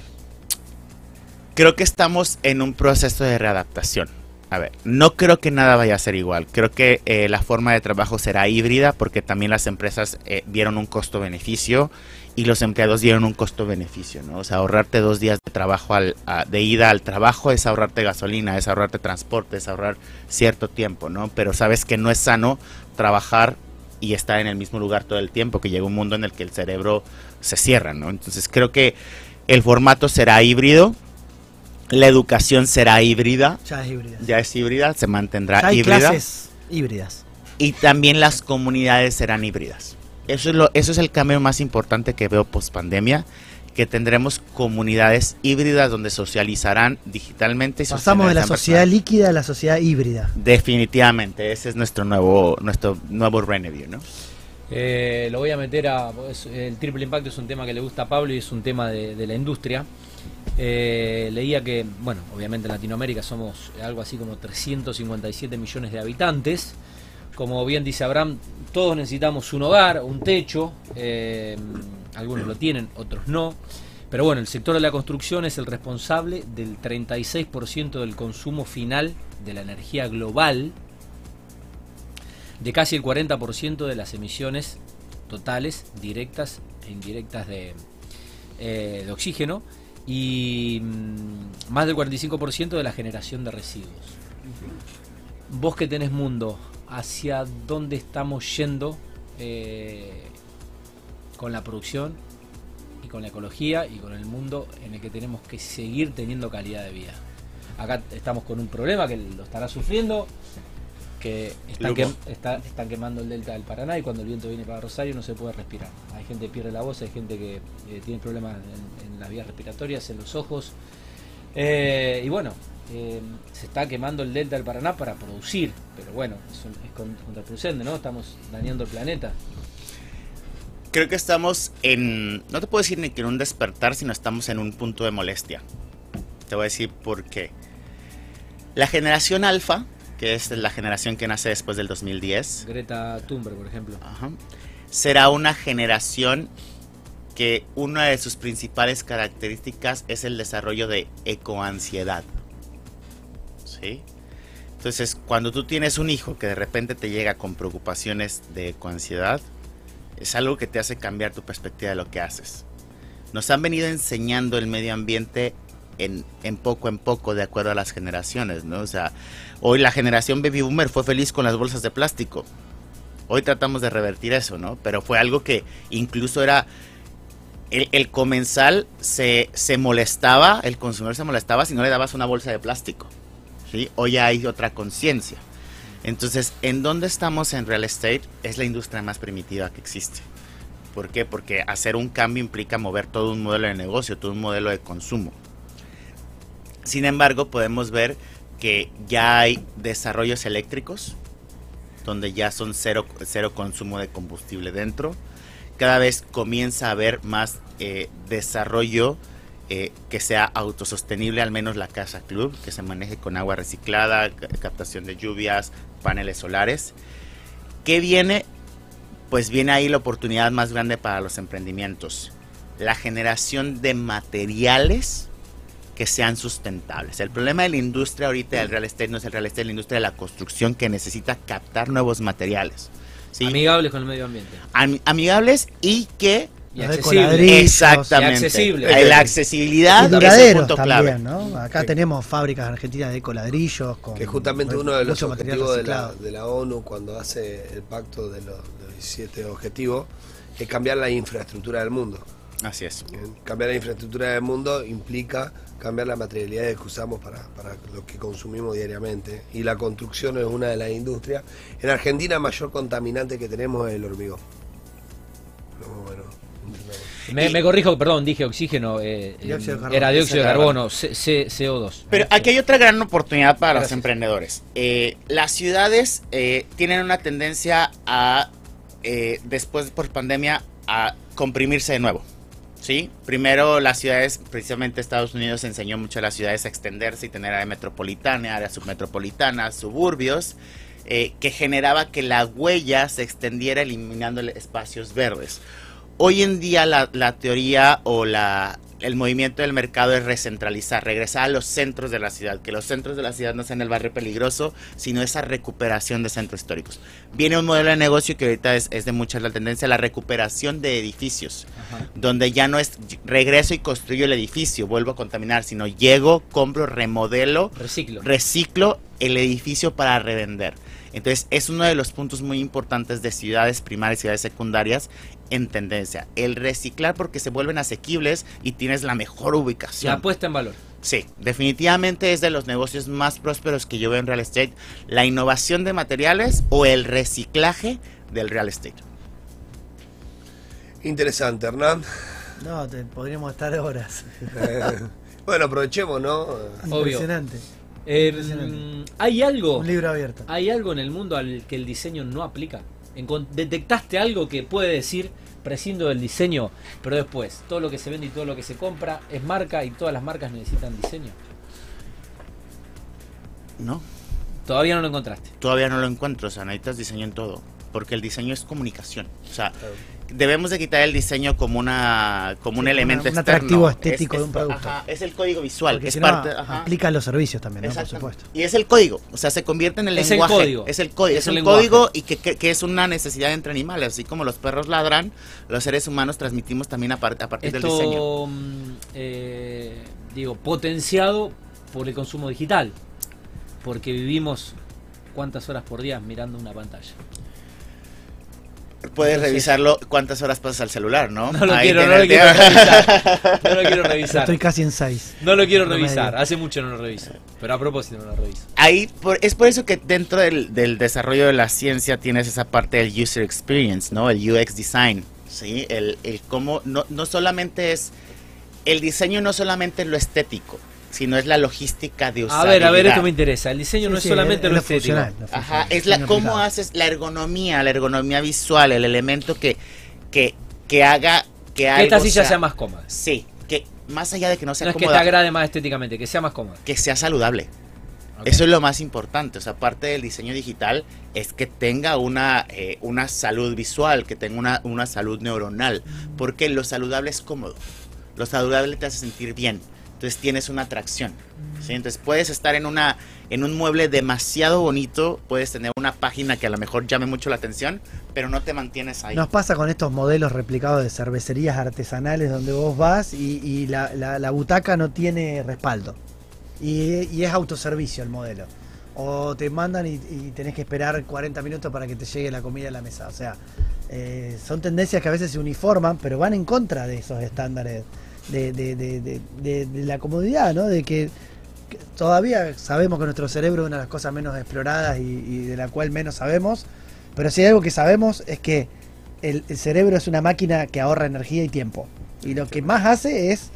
Creo que estamos en un proceso de readaptación. A ver, no creo que nada vaya a ser igual. Creo que eh, la forma de trabajo será híbrida porque también las empresas eh, vieron un costo-beneficio y los empleados dieron un costo-beneficio, ¿no? O sea, ahorrarte dos días de trabajo al, de ida al trabajo es ahorrarte gasolina, es ahorrarte transporte, es ahorrar cierto tiempo, ¿no? Pero sabes que no es sano trabajar y estar en el mismo lugar todo el tiempo, que llega un mundo en el que el cerebro se cierra, ¿no? Entonces creo que el formato será híbrido, la educación será híbrida. Ya es híbrida. Ya es híbrida, se mantendrá Ya hay híbrida. clases híbridas. Y también las comunidades serán híbridas. Eso es, lo, eso es el cambio más importante que veo post pandemia, que tendremos comunidades híbridas donde socializarán digitalmente. Y Pasamos de la sociedad personal. líquida a la sociedad híbrida. Definitivamente, ese es nuestro nuevo, nuestro nuevo Reneview, ¿no? Eh, lo voy a meter a. es- el triple impacto es un tema que le gusta a Pablo y es un tema de, de la industria. Eh, leía que, bueno, obviamente en Latinoamérica somos algo así como 357 millones de habitantes. Como bien dice Abraham, todos necesitamos un hogar, un techo. eh, algunos lo tienen, otros no. Pero bueno, el sector de la construcción es el responsable del 36% del consumo final de la energía global de casi el 40% de las emisiones totales, directas e indirectas de, eh, de oxígeno y mm, más del 45% de la generación de residuos. Vos que tenés mundo, ¿hacia dónde estamos yendo eh, con la producción y con la ecología y con el mundo en el que tenemos que seguir teniendo calidad de vida? Acá estamos con un problema que lo estará sufriendo, que están, está- están quemando el delta del Paraná y cuando el viento viene para Rosario no se puede respirar. Hay gente que pierde la voz, hay gente que eh, tiene problemas en, en las vías respiratorias, en los ojos. Eh, y bueno, eh, se está quemando el delta del Paraná para producir, pero bueno, es, un- es con- contraproducente, ¿no? Estamos dañando el planeta. Creo que estamos en, no te puedo decir ni que en un despertar, sino estamos en un punto de molestia. Te voy a decir por qué. La generación alfa, que es la generación que nace después del 2010, Greta Thunberg, por ejemplo. Ajá. será una generación que una de sus principales características es el desarrollo de ecoansiedad. ¿Sí? Entonces, cuando tú tienes un hijo que de repente te llega con preocupaciones de ecoansiedad, es algo que te hace cambiar tu perspectiva de lo que haces. Nos han venido enseñando el medio ambiente en, en poco en poco de acuerdo a las generaciones, ¿no? O sea, hoy la generación baby boomer fue feliz con las bolsas de plástico. Hoy tratamos de revertir eso, ¿no? Pero fue algo que incluso era... El, comensal se, se molestaba, el consumidor se molestaba si no le dabas una bolsa de plástico. Hoy hay otra conciencia. Entonces, ¿en dónde estamos en real estate? Es la industria más primitiva que existe. ¿Por qué? Porque hacer un cambio implica mover todo un modelo de negocio, todo un modelo de consumo. Sin embargo, podemos ver que ya hay desarrollos eléctricos, donde ya son cero, cero consumo de combustible dentro. Cada vez comienza a haber más eh, desarrollo eh, que sea autosostenible, al menos la casa club, que se maneje con agua reciclada, ca- captación de lluvias, paneles solares. ¿Qué viene? Pues viene ahí la oportunidad más grande para los emprendimientos. La generación de materiales que sean sustentables. El problema de la industria ahorita del real estate no es el real estate, es la industria de la construcción que necesita captar nuevos materiales. ¿Sí? Amigables con el medio ambiente. Am- amigables y que Y exactamente Y accesible. La accesibilidad Y es punto también, clave. ¿no? Acá tenemos fábricas argentinas de coladrillos con Que justamente uno de los objetivos de la, de la ONU cuando hace el pacto de los, de los 17 objetivos es cambiar la infraestructura del mundo. Así es. Bien, Cambiar la infraestructura del mundo implica cambiar la materialidad que usamos para, para lo que consumimos diariamente. Y la construcción es una de las industrias. En Argentina el mayor contaminante que tenemos es el hormigón. No, bueno, Me, me corrijo, perdón, dije oxígeno. eh, Dióxido de carbono. Era dióxido de carbono, C- C- CO2. Pero aquí hay otra gran oportunidad para los emprendedores. Eh, las ciudades eh, tienen una tendencia a, eh, después por pandemia, a comprimirse de nuevo. ¿Sí? Primero las ciudades, precisamente Estados Unidos enseñó mucho a las ciudades a extenderse y tener área metropolitana, área submetropolitana, suburbios, eh, que generaba que la huella se extendiera eliminando espacios verdes. Hoy en día la, la teoría o la, el movimiento del mercado es recentralizar, regresar a los centros de la ciudad, que los centros de la ciudad no sean el barrio peligroso, sino esa recuperación de centros históricos. Viene un modelo de negocio que ahorita es, es de mucha la tendencia, la recuperación de edificios, Ajá. donde ya no es regreso y construyo el edificio, vuelvo a contaminar, sino llego, compro, remodelo, Reciclo. reciclo el edificio para revender. Entonces es uno de los puntos muy importantes de ciudades primarias y ciudades secundarias en tendencia. El reciclar porque se vuelven asequibles y tienes la mejor La ubicación. puesta en valor. Sí, definitivamente es de los negocios más prósperos que yo veo en real estate. La innovación de materiales o el reciclaje del real estate. Interesante, Hernán. No, te, podríamos estar horas. Eh, bueno, aprovechemos, ¿no? Obvio. Impresionante. Eh. ¿Hay algo? Un libro abierto. ¿Hay algo en el mundo al que el diseño no aplica? ¿Detectaste algo que puede decir prescindo del diseño, pero después todo lo que se vende y todo lo que se compra es marca y todas las marcas necesitan diseño? ¿No? Todavía no lo encontraste. Todavía no lo encuentro, o sea, necesitas diseño en todo. Porque el diseño es comunicación. O sea, debemos de quitar el diseño como una como un Sí, elemento una- un externo. atractivo estético Es- de un producto. ajá, es el código visual, Porque es si no, parte, ajá. aplica a los servicios también, ¿no? Por supuesto. Y es el código, o sea, se convierte en el Es el lenguaje. código. Es el código, Es es, el un lenguaje. código y que, que- que es una necesidad entre animales, así como los perros ladran, los seres humanos transmitimos también a, par- a partir del diseño. Mm, eh, digo, potenciado por el consumo digital. Porque vivimos cuántas horas por día mirando una pantalla. Puedes revisarlo cuántas horas pasas al celular, ¿no? No lo Ahí quiero, no lo quiero revisar. (laughs) No lo quiero revisar. Estoy casi en 6. No lo quiero No revisar. Hace mucho no lo reviso. Pero a propósito no lo reviso. Ahí por- es por eso que dentro del, del desarrollo de la ciencia tienes esa parte del user experience, ¿no? El UX design, ¿sí? El, el cómo, no, no solamente es, el diseño no solamente es lo estético, sino es la logística de A usabilidad. ver, a ver, esto me interesa. El diseño no es solamente lo, estético. funcional, lo Ajá, es la cómo aplicado. haces la ergonomía, la ergonomía visual, el elemento que, que, que haga que Que algo esta silla sea, sea más cómoda. Sí, que más allá de que no sea No es que te agrade más estéticamente, que sea más cómoda. que sea saludable. Eso es lo más importante. O sea, parte del diseño digital es que tenga una, eh, una salud visual, que tenga una, una salud neuronal. Porque lo saludable es cómodo. Lo saludable te hace sentir bien. Entonces tienes una atracción. ¿sí? Entonces puedes estar en, una, en un mueble demasiado bonito, puedes tener una página que a lo mejor llame mucho la atención, pero no te mantienes ahí. Nos pasa con estos modelos replicados de cervecerías artesanales donde vos vas y, la, la- butaca no tiene respaldo. Y, y es autoservicio el modelo. O te mandan y, y tenés que esperar 40 minutos para que te llegue la comida a la mesa. O sea, eh, son tendencias que a veces se uniforman, pero van en contra de esos estándares de, de- de- de- de- de la comodidad, ¿no? De que, que todavía sabemos que nuestro cerebro es una de las cosas menos exploradas y, y de la cual menos sabemos. Pero si hay algo que sabemos es que el, el cerebro es una máquina que ahorra energía y tiempo. Y lo que más hace es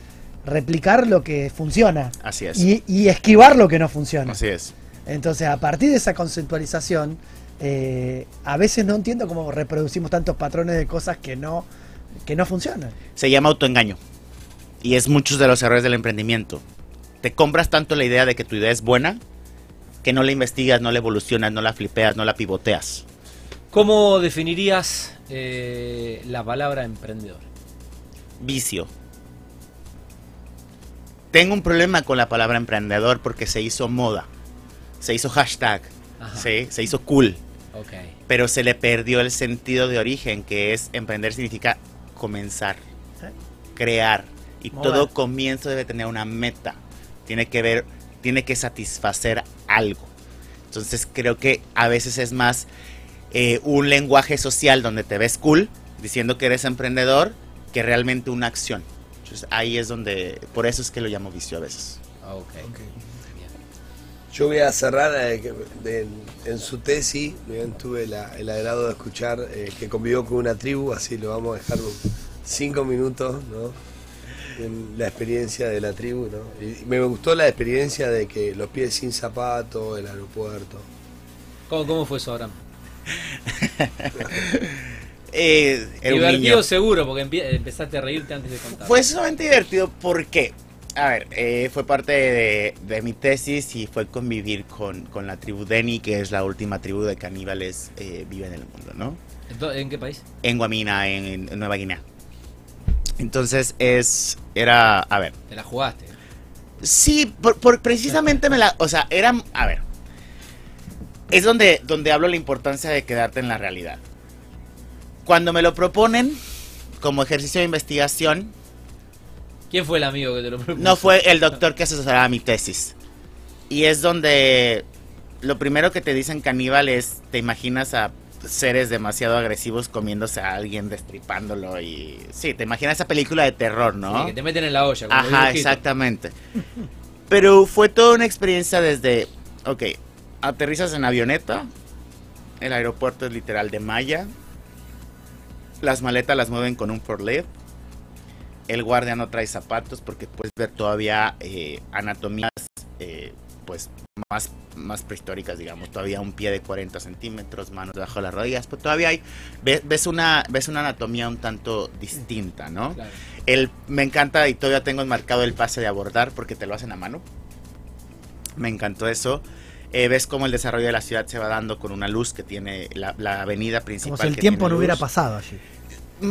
replicar lo que funciona Así es. y, y esquivar lo que no funciona. Así es. Entonces, a partir de esa conceptualización, eh, a veces no entiendo cómo reproducimos tantos patrones de cosas que no, que no funcionan. Se llama autoengaño. Y es muchos de los errores del emprendimiento. Te compras tanto la idea de que tu idea es buena que no la investigas, no la evolucionas, no la flipeas, no la pivoteas. ¿Cómo definirías eh, la palabra emprendedor? Vicio. Tengo un problema con la palabra emprendedor porque se hizo moda. Se hizo hashtag. Se hizo cool. Ok. Pero se le perdió el sentido de origen, que es emprender significa comenzar, crear. Y Mover. todo comienzo debe tener una meta. Tiene que ver, tiene que satisfacer algo. Entonces creo que a veces es más eh, un lenguaje social donde te ves cool, diciendo que eres emprendedor, que realmente una acción. Entonces ahí es donde, por eso es que lo llamo vicio a veces. Ok. Yo voy a cerrar eh, de- en, su tesis. bien, tuve la- el agrado de escuchar eh, que convivió con una tribu, así lo vamos a dejar cinco minutos, ¿no? En la experiencia de la tribu, ¿no? Y me gustó la experiencia de que los pies sin zapatos, el aeropuerto. ¿Cómo, cómo fue eso, Abraham? (laughs) Eh, un Divertido niño. seguro, porque empezaste a reírte antes de contar. Fue sumamente divertido porque, a ver, eh, fue parte de, de mi tesis y fue convivir con, con la tribu Deni, que es la última tribu de caníbales eh, vive en el mundo, ¿no? ¿En qué país? En Guamina, en, en Nueva Guinea. Entonces es, era, a ver, Te la jugaste. Sí, por, por- precisamente me la. O sea, era. A ver. Es donde, donde hablo la importancia de quedarte en la realidad. Cuando me lo proponen como ejercicio de investigación, ¿Quién fue el amigo que te lo propuso? no fue el doctor que asesoraba mi tesis. Y es donde lo primero que te dicen caníbal es: te imaginas a seres demasiado agresivos comiéndose a alguien, destripándolo y. Sí, te imaginas esa película de terror, ¿no? Sí, que te meten en la olla. como Ajá, exactamente. Pero fue toda una experiencia desde, ok, aterrizas en avioneta, el aeropuerto es literal de malla, las maletas las mueven con un forklift, el guardia no trae zapatos porque puedes ver todavía eh, anatomías eh, pues más, más prehistóricas, digamos, todavía un pie de 40 centímetros, manos debajo de las rodillas, pero todavía hay, ves, ves una, ves una anatomía un tanto distinta, ¿no? Claro. El, me encanta y todavía tengo enmarcado el pase de abordar porque te lo hacen a mano. Me encantó eso. Eh, ves cómo el desarrollo de la ciudad se va dando con una luz que tiene la, la avenida principal. Como si el que tiempo no hubiera luz. pasado allí.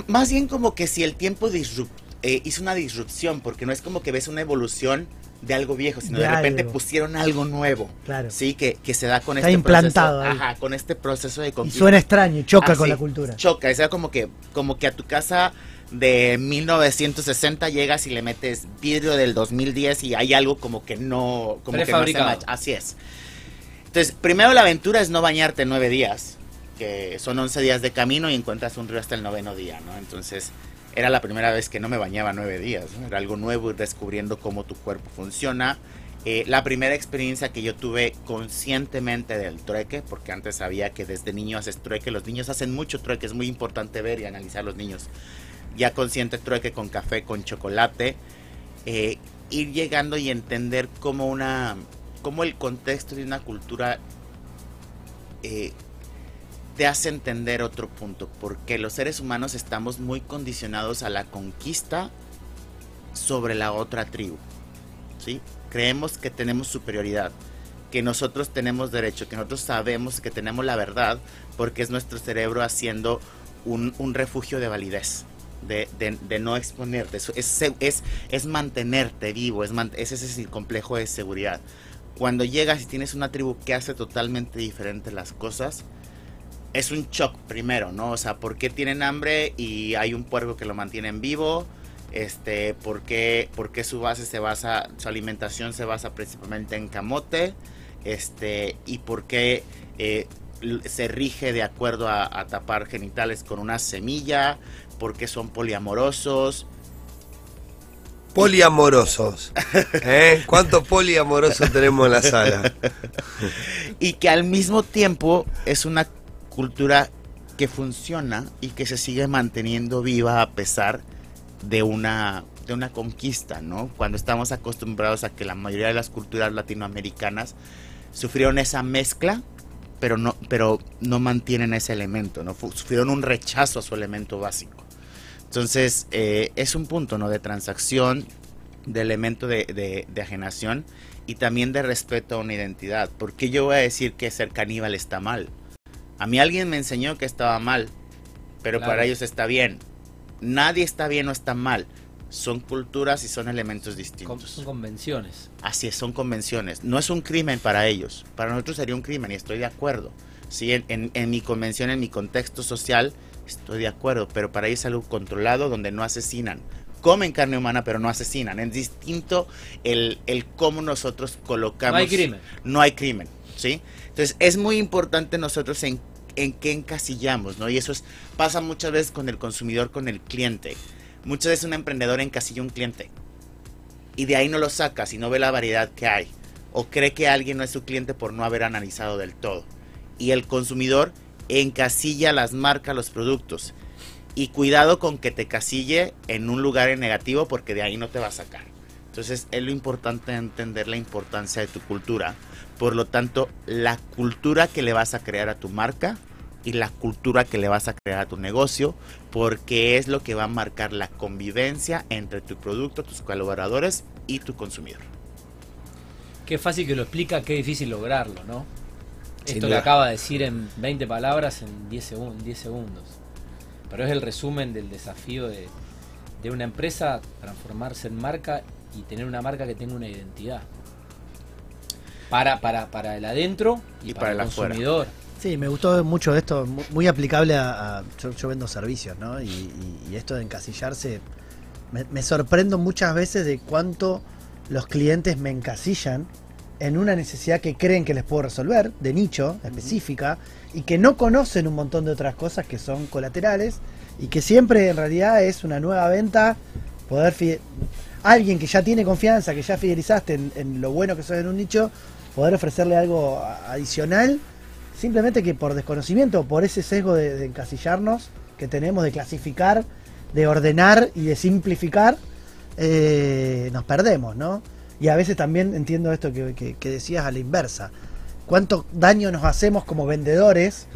Más bien como que si el tiempo disrup- eh, hizo una disrupción, porque no es como que ves una evolución de algo viejo, sino de, De repente algo. pusieron algo nuevo. Claro. Sí, que, que se da con Está este implantado proceso. ahí. Ajá, con este proceso de Y conquista. suena extraño, choca Ah, con sí, la cultura. Choca, es como que, como que a tu casa de 1960 llegas y le metes vidrio del 2010 y hay algo como que no, como que no se. Así es. Entonces, primero la aventura es no bañarte nueve días, que son 11 días de camino y encuentras un río hasta el noveno día, ¿no? Entonces, era la primera vez que no me bañaba nueve días, ¿no? Era algo nuevo ir descubriendo cómo tu cuerpo funciona. Eh, la primera experiencia que yo tuve conscientemente del trueque, porque antes sabía que desde niño haces trueque, los niños hacen mucho trueque, es muy importante ver y analizar a los niños. Ya consciente trueque con café, con chocolate, eh, ir llegando y entender cómo una, cómo el contexto de una cultura eh, te hace entender otro punto, porque los seres humanos estamos muy condicionados a la conquista sobre la otra tribu. ¿sí? Creemos que tenemos superioridad, que nosotros tenemos derecho, que nosotros sabemos que tenemos la verdad, porque es nuestro cerebro haciendo un, refugio de validez. De, no exponerte, es, es, es mantenerte vivo, es ese es el complejo de seguridad. Cuando llegas y tienes una tribu que hace totalmente diferente las cosas, es un shock primero, ¿no? O sea, ¿por qué tienen hambre y hay un puerco que lo mantiene en vivo? Este, ¿por qué, por qué su base se basa, su alimentación se basa principalmente en camote? Este, y por qué eh, se rige de acuerdo a, a tapar genitales con una semilla, por qué son poliamorosos. Poliamorosos. (laughs) ¿Eh? ¿Cuántos poliamorosos tenemos en la sala? (laughs) y que al mismo tiempo es una cultura que funciona y que se sigue manteniendo viva a pesar de una de una conquista, ¿no? Cuando estamos acostumbrados a que la mayoría de las culturas latinoamericanas sufrieron esa mezcla, pero no pero no mantienen ese elemento, no sufrieron un rechazo a su elemento básico. Entonces, eh, es un punto, ¿no? De transacción, de elemento de, de- de ajenación y también de respeto a una identidad. Porque yo voy a decir que ser caníbal está mal? A mí alguien me enseñó que estaba mal, pero Claro. para ellos está bien. Nadie está bien o está mal. Son culturas y son elementos Con- distintos. son convenciones. Así es, son convenciones. No es un crimen para ellos. Para nosotros sería un crimen y estoy de acuerdo. Sí, en, en- en mi convención, en mi contexto social, estoy de acuerdo. Pero para ellos es algo controlado donde no asesinan. Comen carne humana, pero no asesinan. Es distinto el, el cómo nosotros colocamos. No hay crimen. No hay crimen, ¿sí? Entonces es muy importante nosotros en, en qué encasillamos, ¿no? Y eso es, pasa muchas veces con el consumidor, con el cliente. Muchas veces un emprendedor encasilla un cliente y de ahí no lo saca si no ve la variedad que hay o cree que alguien no es su cliente por no haber analizado del todo. Y el consumidor encasilla las marcas, los productos. Y cuidado con que te casille en un lugar en negativo porque de ahí no te va a sacar. Entonces es lo importante entender la importancia de tu cultura. Por lo tanto, la cultura que le vas a crear a tu marca y la cultura que le vas a crear a tu negocio, porque es lo que va a marcar la convivencia entre tu producto, tus colaboradores y tu consumidor. Qué fácil que lo explica, qué difícil lograrlo, ¿no? Sin Esto duda. que acaba de decir en 20 palabras en 10, segun- 10 segundos. Pero es el resumen del desafío de, de una empresa transformarse en marca y tener una marca que tenga una identidad. Para, para, para el adentro y, para, el consumidor. Sí, me gustó mucho esto, muy aplicable a... yo, vendo servicios, ¿no? Y, esto de encasillarse, me, sorprendo muchas veces de cuánto los clientes me encasillan en una necesidad que creen que les puedo resolver, de nicho, específica, y que no conocen un montón de otras cosas que son colaterales, y que siempre en realidad es una nueva venta, poder... Alguien que ya tiene confianza, que ya fidelizaste en, en lo bueno que sos en un nicho, poder ofrecerle algo adicional Simplemente que por desconocimiento, por ese sesgo de, encasillarnos que tenemos, de clasificar, de ordenar y de simplificar, eh, nos perdemos, ¿no? Y a veces también entiendo esto que, decías a la inversa. ¿Cuánto daño nos hacemos como vendedores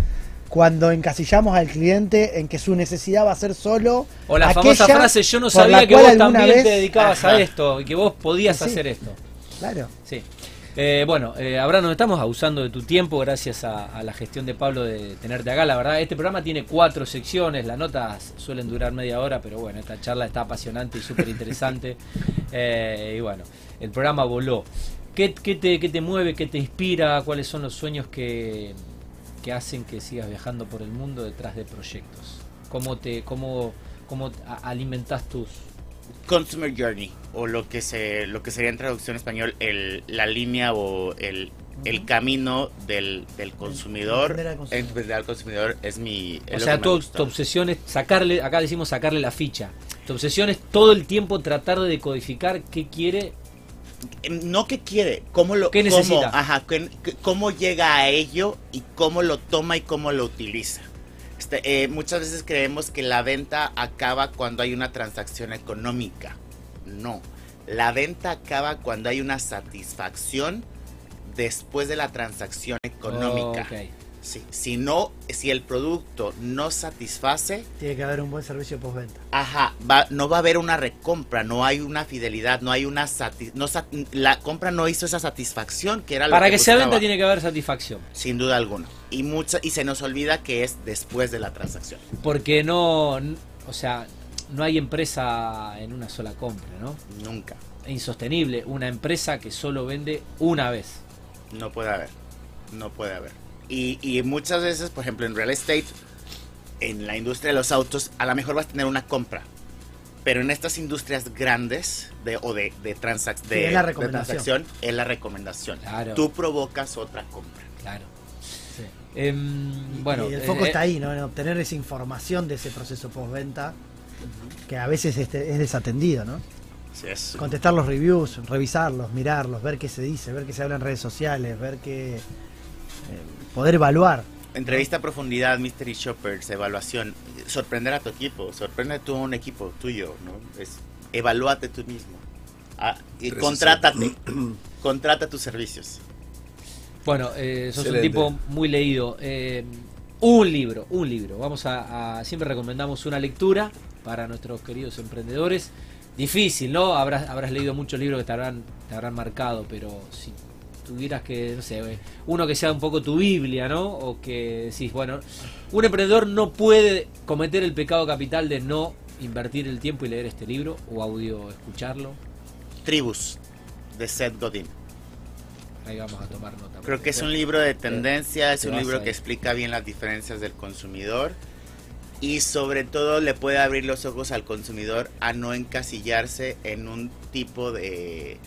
cuando encasillamos al cliente en que su necesidad va a ser solo. O la famosa frase: Yo no sabía que vos también te dedicabas a esto y que vos podías hacer esto. Claro. Sí. Eh, bueno, eh, Abraham, nos estamos abusando de tu tiempo gracias a, la gestión de Pablo de tenerte acá. La verdad, este programa tiene cuatro secciones, las notas suelen durar media hora, pero bueno, esta charla está apasionante y súper interesante. (laughs) Eh, y bueno, el programa voló. ¿Qué, te, ¿Qué, te, mueve, qué te inspira? ¿Cuáles son los sueños que, que hacen que sigas viajando por el mundo detrás de proyectos? ¿Cómo, te, cómo, cómo alimentas tus, Consumer Journey, o lo que, se, lo que sería en traducción español el, la línea o el, el camino del, del consumidor, entender al consumidor es mi... o sea, tu, obsesión es sacarle, acá decimos sacarle la ficha. Tu obsesión es todo el tiempo tratar de decodificar qué quiere. Em, no qué quiere, cómo lo... ¿Qué necesita? ajá, cómo llega a ello y cómo lo toma y cómo lo utiliza. Este, eh, muchas veces creemos que la venta acaba cuando hay una transacción económica. No, la venta acaba cuando hay una satisfacción después de la transacción económica. Si no, si el producto no satisface... Tiene que haber un buen servicio postventa. Ajá, no va a haber una recompra, no hay una fidelidad, no hay una... no, la compra no hizo esa satisfacción que era Para que, que sea venta tiene que haber satisfacción. Sin duda alguna. Y, mucha, y se nos olvida que es después de la transacción. Porque no... O sea, no hay empresa en una sola compra, ¿no? Nunca. insostenible una empresa que solo vende una vez. No puede haber. No puede haber. Y, muchas veces, por ejemplo, en real estate, en la industria de los autos, a lo mejor vas a tener una compra. Pero en estas industrias grandes de, o de, de, de, la transacción es la recomendación. Tú provocas otra compra. Claro. Em, bueno, y el foco eh, está ahí, ¿no? En obtener esa información de ese proceso postventa que a veces este, es desatendido, ¿no? Sí, es... Contestar los reviews, revisarlos, mirarlos, ver qué se dice, ver qué se habla en redes sociales, ver qué poder evaluar. Entrevista a profundidad, Mystery Shoppers, evaluación. Sorprender a tu equipo, sorprende tú a un equipo tuyo, ¿no? Es, evalúate tú mismo. Ah, y contrátate, (clears throat) contrata tus servicios. Bueno, eh, sos un tipo muy leído. Eh, un libro, un libro. Vamos a, siempre recomendamos una lectura para nuestros queridos emprendedores. Difícil, ¿no? Habrás, habrás leído muchos libros que te habrán, te habrán marcado, pero si tuvieras que, no sé, uno que sea un poco tu Biblia, ¿no? O que decís, bueno, un emprendedor no puede cometer el pecado capital de no invertir el tiempo y leer este libro o audio escucharlo. Tribus, de Seth Godin. Ahí vamos a tomar nota. Creo que es un libro de tendencia, es un libro que explica bien las diferencias del consumidor y sobre todo le puede abrir los ojos al consumidor a no encasillarse en un tipo de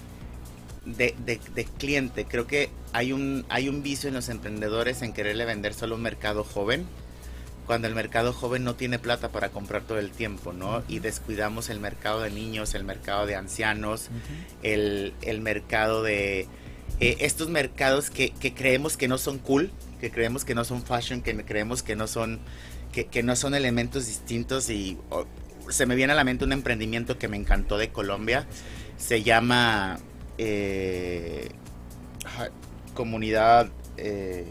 de, de, cliente. Creo que hay un, hay un vicio en los emprendedores en quererle vender solo un mercado joven, cuando el mercado joven no tiene plata para comprar todo el tiempo, ¿no? Y descuidamos el mercado de niños, el mercado de ancianos, el, mercado de... Eh, estos mercados que, creemos que no son cool, que creemos que no son fashion, que creemos que no son, que, no son elementos distintos y se me viene a la mente un emprendimiento que me encantó de Colombia, se llama eh, comunidad eh,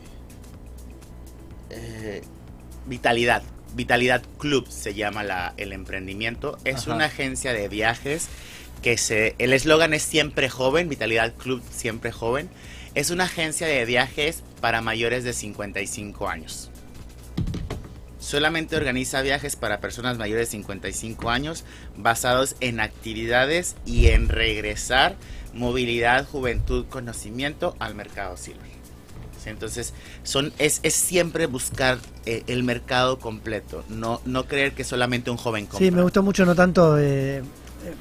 eh, Vitalidad. Vitalidad Club se llama la, el emprendimiento. Es una agencia de viajes que se. El eslogan es siempre joven, Vitalidad Club siempre joven. Es una agencia de viajes para mayores de 55 años. solamente organiza viajes para personas mayores de 55 años basados en actividades y en regresar movilidad, juventud, conocimiento al mercado silver. Sí, Entonces, son, es, es siempre buscar eh, el mercado completo, no, no creer que solamente un joven compra. Sí, me gustó mucho, no tanto. eh,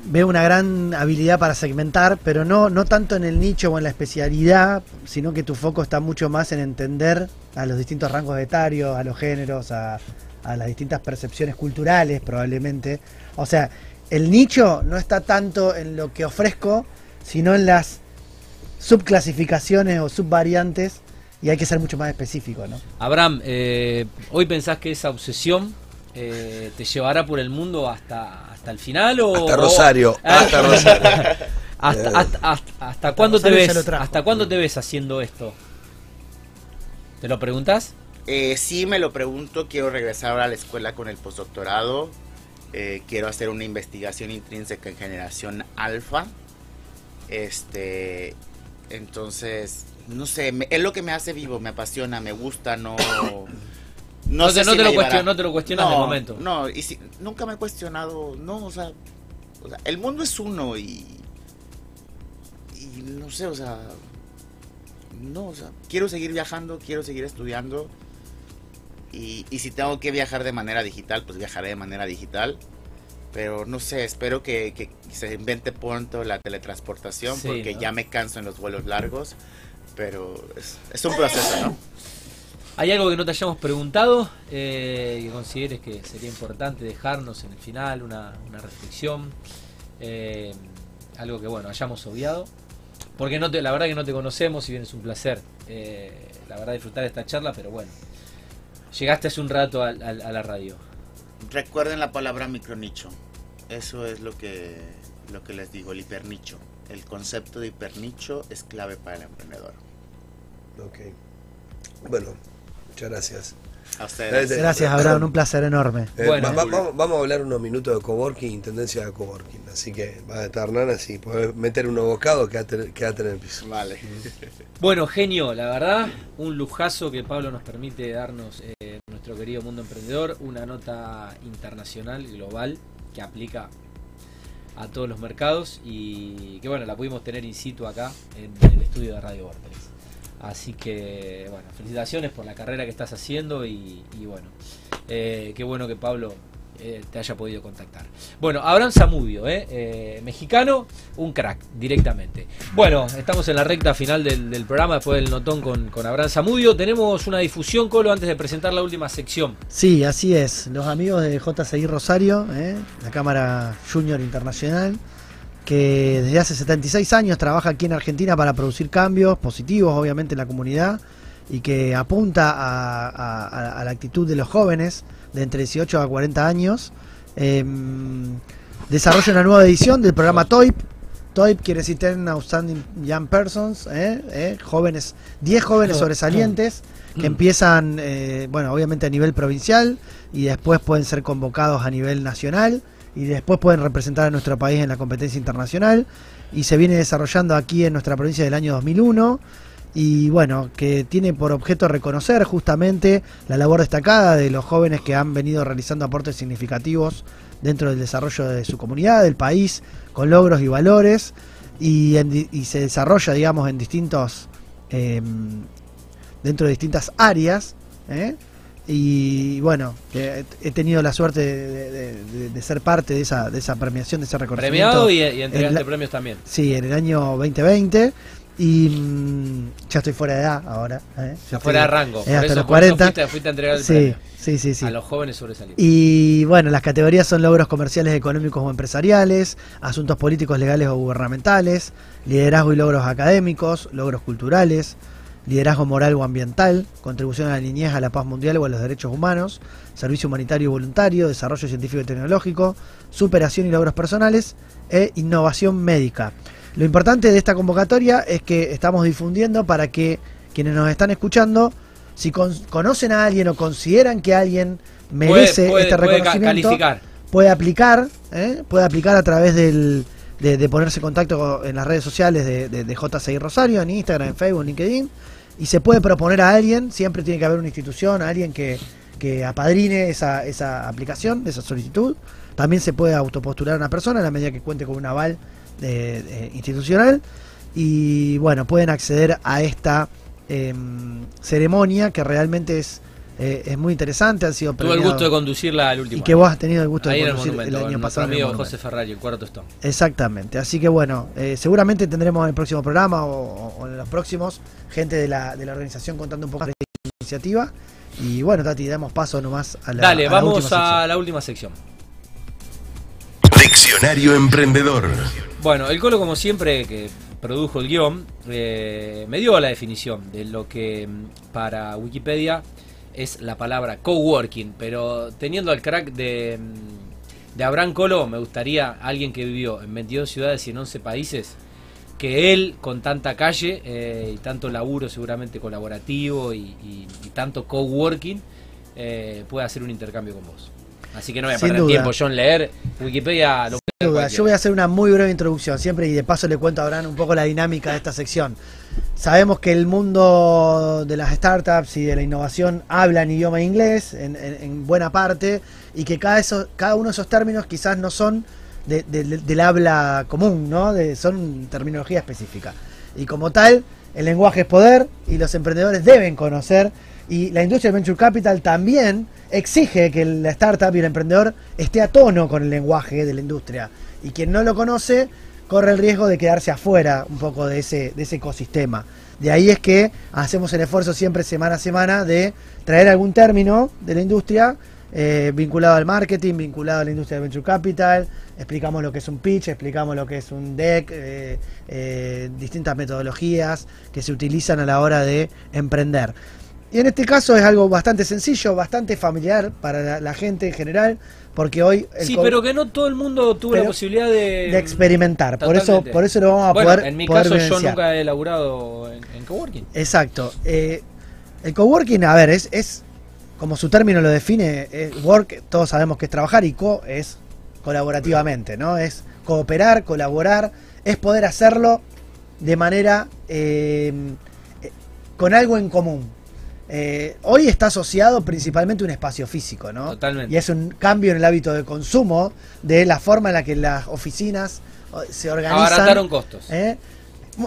veo una gran habilidad para segmentar, pero no, no tanto en el nicho o en la especialidad, sino que tu foco está mucho más en entender a los distintos rangos etarios, a los géneros, a, a las distintas percepciones culturales, probablemente. O sea, el nicho no está tanto en lo que ofrezco, sino en las subclasificaciones o subvariantes, y hay que ser mucho más específico, ¿no? Abraham, eh, ¿hoy pensás que esa obsesión eh, te llevará por el mundo hasta, hasta el final? O, Hasta o- Rosario, (laughs) hasta Rosario. (laughs) ¿Hasta, hasta, hasta- hasta cuándo te ves? ¿Hasta cuándo te ves haciendo esto? ¿Te lo preguntas? Eh, sí, me lo pregunto. Quiero regresar ahora a la escuela con el postdoctorado. Eh, quiero hacer una investigación intrínseca en generación alfa. Este, entonces, no sé, me- es lo que me hace vivo, me apasiona, me gusta, no. (coughs) No te- sé no si te lo cuestion- no te lo cuestionas de No, momento. No, y si, nunca me he cuestionado, no, o sea, o sea, el mundo es uno y. Y no sé, o sea. No, o sea, quiero seguir viajando, quiero seguir estudiando. Y, y si tengo que viajar de manera digital, pues viajaré de manera digital. Pero no sé, espero que, que se invente pronto la teletransportación Sí, porque ¿no? ya me canso en los vuelos largos. Pero es, es un proceso, ¿no? ¿Hay algo que no te hayamos preguntado eh, que consideres que sería importante dejarnos en el final, una, una reflexión? Eh, algo que, bueno, hayamos obviado. Porque no te, la verdad que no te conocemos, si bien es un placer, eh, la verdad, disfrutar esta charla, pero bueno, llegaste hace un rato al- al- a, la radio. Recuerden la palabra micronicho. Eso es lo que, lo que les digo, el hipernicho. El concepto de hipernicho es clave para el emprendedor. Ok. Bueno, muchas gracias. A ustedes. Gracias. Abraham, un placer enorme. Eh, Bueno. va- va- vamos, vamos a hablar unos minutos de coworking, intendencia de coworking. Así que va a estar Hernán así. Podés meter unos bocados, quédate, quédate en el piso. Vale. Bueno, genio, la verdad, un lujazo que Pablo nos permite darnos eh, querido mundo emprendedor, una nota internacional, global, que aplica a todos los mercados y que bueno, la pudimos tener in situ acá en el estudio de Radio Vortex. Así que, bueno, felicitaciones por la carrera que estás haciendo y, y bueno, eh, qué bueno que Pablo eh, te haya podido contactar. Bueno, Abraham Zamudio, eh, eh, mexicano, un crack directamente. Bueno, estamos en la recta final del, programa después del notón con, con Abraham Zamudio. Tenemos una difusión, Colo, antes de presentar la última sección. Sí, así es. Los amigos de JCI Rosario, la Cámara Junior Internacional, que desde hace 76 años trabaja aquí en Argentina para producir cambios positivos, obviamente, en la comunidad y que apunta a la actitud de los jóvenes de entre 18 a 40 años. Em, desarrolla una nueva edición del programa TOIP. TOIP quiere decir Ten Outstanding Young Persons, ¿eh? ¿eh? jóvenes, 10 jóvenes sobresalientes que empiezan, eh, bueno, obviamente a nivel provincial y después pueden ser convocados a nivel nacional y después pueden representar a nuestro país en la competencia internacional y se viene desarrollando aquí en nuestra provincia del año 2001 y bueno, que tiene por objeto reconocer justamente la labor destacada de los jóvenes que han venido realizando aportes significativos dentro del desarrollo de su comunidad, del país, con logros y valores y, en di- y se desarrolla, digamos, en distintos em, dentro de distintas áreas. ¿eh? Y bueno, que he tenido la suerte de, de- de- de ser parte de esa, de esa premiación, de ese reconocimiento. Premiado y, y entregaste en la- premios también. Sí, en el año 2020. Y mm, ya estoy fuera de edad ahora. ¿eh? Ya fuera de rango. eh, Por hasta eso, los por eso 40. fuiste, fuiste a entregar el Sí, premio sí, sí, sí. a los jóvenes sobresalientes. Y bueno, las categorías son logros comerciales, económicos o empresariales, asuntos políticos, legales o gubernamentales, liderazgo y logros académicos, logros culturales, liderazgo moral o ambiental, contribución a la niñez, a la paz mundial o a los derechos humanos, servicio humanitario y voluntario, desarrollo científico y tecnológico, superación y logros personales e innovación médica. Lo importante de esta convocatoria es que estamos difundiendo para que quienes nos están escuchando, si con- conocen a alguien o consideran que alguien merece puede, este puede reconocimiento, calificar. puede aplicar, ¿eh? puede aplicar a través del, de, de ponerse en contacto en las redes sociales de, de, de JCI Rosario, en Instagram, en Facebook, en LinkedIn, y se puede proponer a alguien, siempre tiene que haber una institución, alguien que, que apadrine esa, esa aplicación, esa solicitud. También se puede autopostular a una persona en la medida que cuente con un aval de- de institucional. Y bueno, pueden acceder a esta em, ceremonia que realmente es, eh, es muy interesante. Han sido Tuve el gusto de conducirla al último. y que vos has tenido el gusto Ahí de el conducir el año pasado. el amigo. José Ferrari, el cuarto Stone. Exactamente, así que bueno, eh, seguramente tendremos en el próximo programa o, o en los próximos gente de la, de la organización contando un poco de esta iniciativa. Y bueno, Tati, damos paso nomás a la. Dale, a la vamos última a la última sección. Diccionario Emprendedor. Bueno, el Colo, como siempre, que produjo el guion, eh, me dio la definición de lo que mm, para Wikipedia es la palabra coworking, pero teniendo al crack de, mm, de Abraham Colo, me gustaría alguien que vivió en 22 ciudades y en 11 países, que él, con tanta calle eh, y tanto laburo seguramente colaborativo y, y- y tanto coworking, eh, pueda hacer un intercambio con vos. Así que no voy a perder tiempo yo en leer Wikipedia. Lo duda, yo voy a hacer una muy breve introducción siempre y de paso le cuento a Abraham un poco la dinámica de esta sección. Sabemos que el mundo de las startups y de la innovación habla en idioma inglés en, en- en buena parte y que cada, eso, cada uno de esos términos quizás no son de- de- de- del habla común, ¿no? De- son terminología específica. Y como tal, el lenguaje es poder y los emprendedores deben conocer y la industria del venture capital también exige que la startup y el emprendedor esté a tono con el lenguaje de la industria. Y quien no lo conoce corre el riesgo de quedarse afuera un poco de ese, de ese ecosistema. De ahí es que hacemos el esfuerzo siempre semana a semana de traer algún término de la industria eh, vinculado al marketing, vinculado a la industria de venture capital, explicamos lo que es un pitch, explicamos lo que es un deck, eh, eh, distintas metodologías que se utilizan a la hora de emprender. Y en este caso es algo bastante sencillo, bastante familiar para la, la gente en general, porque hoy el Sí, pero que no todo el mundo tuvo la posibilidad de, de experimentar, por eso, por eso lo vamos a Bueno, poder en mi poder caso yo nunca he elaborado en, en coworking. Exacto. Eh, el coworking, a ver, es, es como su término lo define, es work, todos sabemos que es trabajar y co es colaborativamente, ¿no? Es cooperar, colaborar, es poder hacerlo de manera eh, eh, con algo en común. Eh, hoy está asociado principalmente a un espacio físico, ¿no? Totalmente. Y es un cambio en el hábito de consumo, de la forma en la que las oficinas se organizan. Abarataron costos. ¿eh?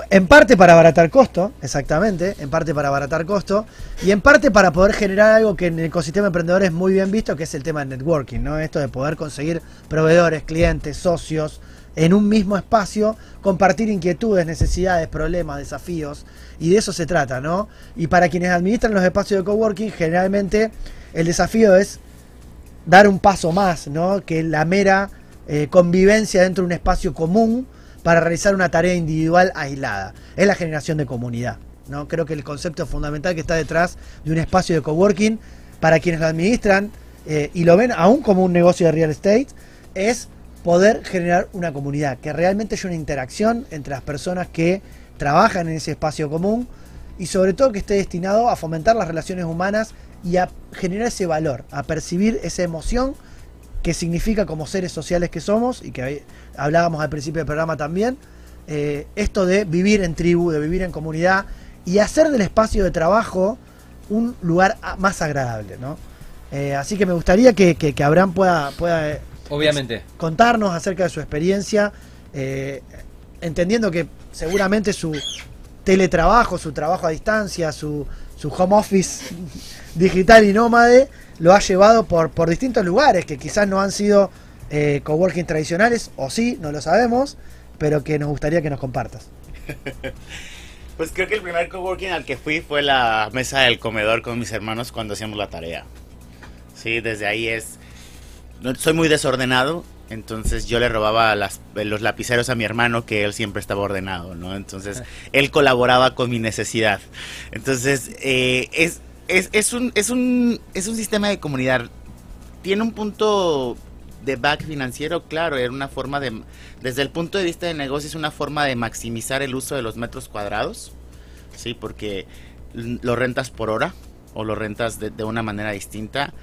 En parte para abaratar costo, exactamente, en parte para abaratar costo, y en parte para poder generar algo que en el ecosistema emprendedor es muy bien visto, que es el tema del networking, ¿no? Esto de poder conseguir proveedores, clientes, socios en un mismo espacio, compartir inquietudes, necesidades, problemas, desafíos, y de eso se trata, ¿no? Y para quienes administran los espacios de coworking, generalmente el desafío es dar un paso más, ¿no? Que la mera eh, convivencia dentro de un espacio común para realizar una tarea individual aislada. Es la generación de comunidad, ¿no? Creo que el concepto fundamental que está detrás de un espacio de coworking para quienes lo administran eh, y lo ven aún como un negocio de real estate es poder generar una comunidad, que realmente haya una interacción entre las personas que trabajan en ese espacio común y sobre todo que esté destinado a fomentar las relaciones humanas y a generar ese valor, a percibir esa emoción que significa como seres sociales que somos y que hablábamos al principio del programa también, eh, esto de vivir en tribu, de vivir en comunidad y hacer del espacio de trabajo un lugar más agradable, ¿no? Eh, así que me gustaría que, que- que Abraham pueda, pueda Obviamente. contarnos acerca de su experiencia, eh, entendiendo que seguramente su teletrabajo, su trabajo a distancia, su, su home office (laughs) digital y nómade, lo ha llevado por, por distintos lugares que quizás no han sido eh, coworking tradicionales, o sí, no lo sabemos, pero que nos gustaría que nos compartas. (laughs) Pues creo que el primer coworking al que fui fue la mesa del comedor con mis hermanos cuando hacíamos la tarea. Sí, desde ahí es... no- soy muy desordenado, entonces yo le robaba las- los lapiceros a mi hermano que él siempre estaba ordenado, ¿no? Entonces (laughs) él colaboraba con mi necesidad. Entonces eh, es, es, es, un, es, un, es un sistema de comunidad. Tiene un punto de back financiero, claro, era una forma de, desde el punto de vista de negocio, es una forma de maximizar el uso de los metros cuadrados, ¿sí? Porque lo rentas por hora o lo rentas de, de una manera distinta.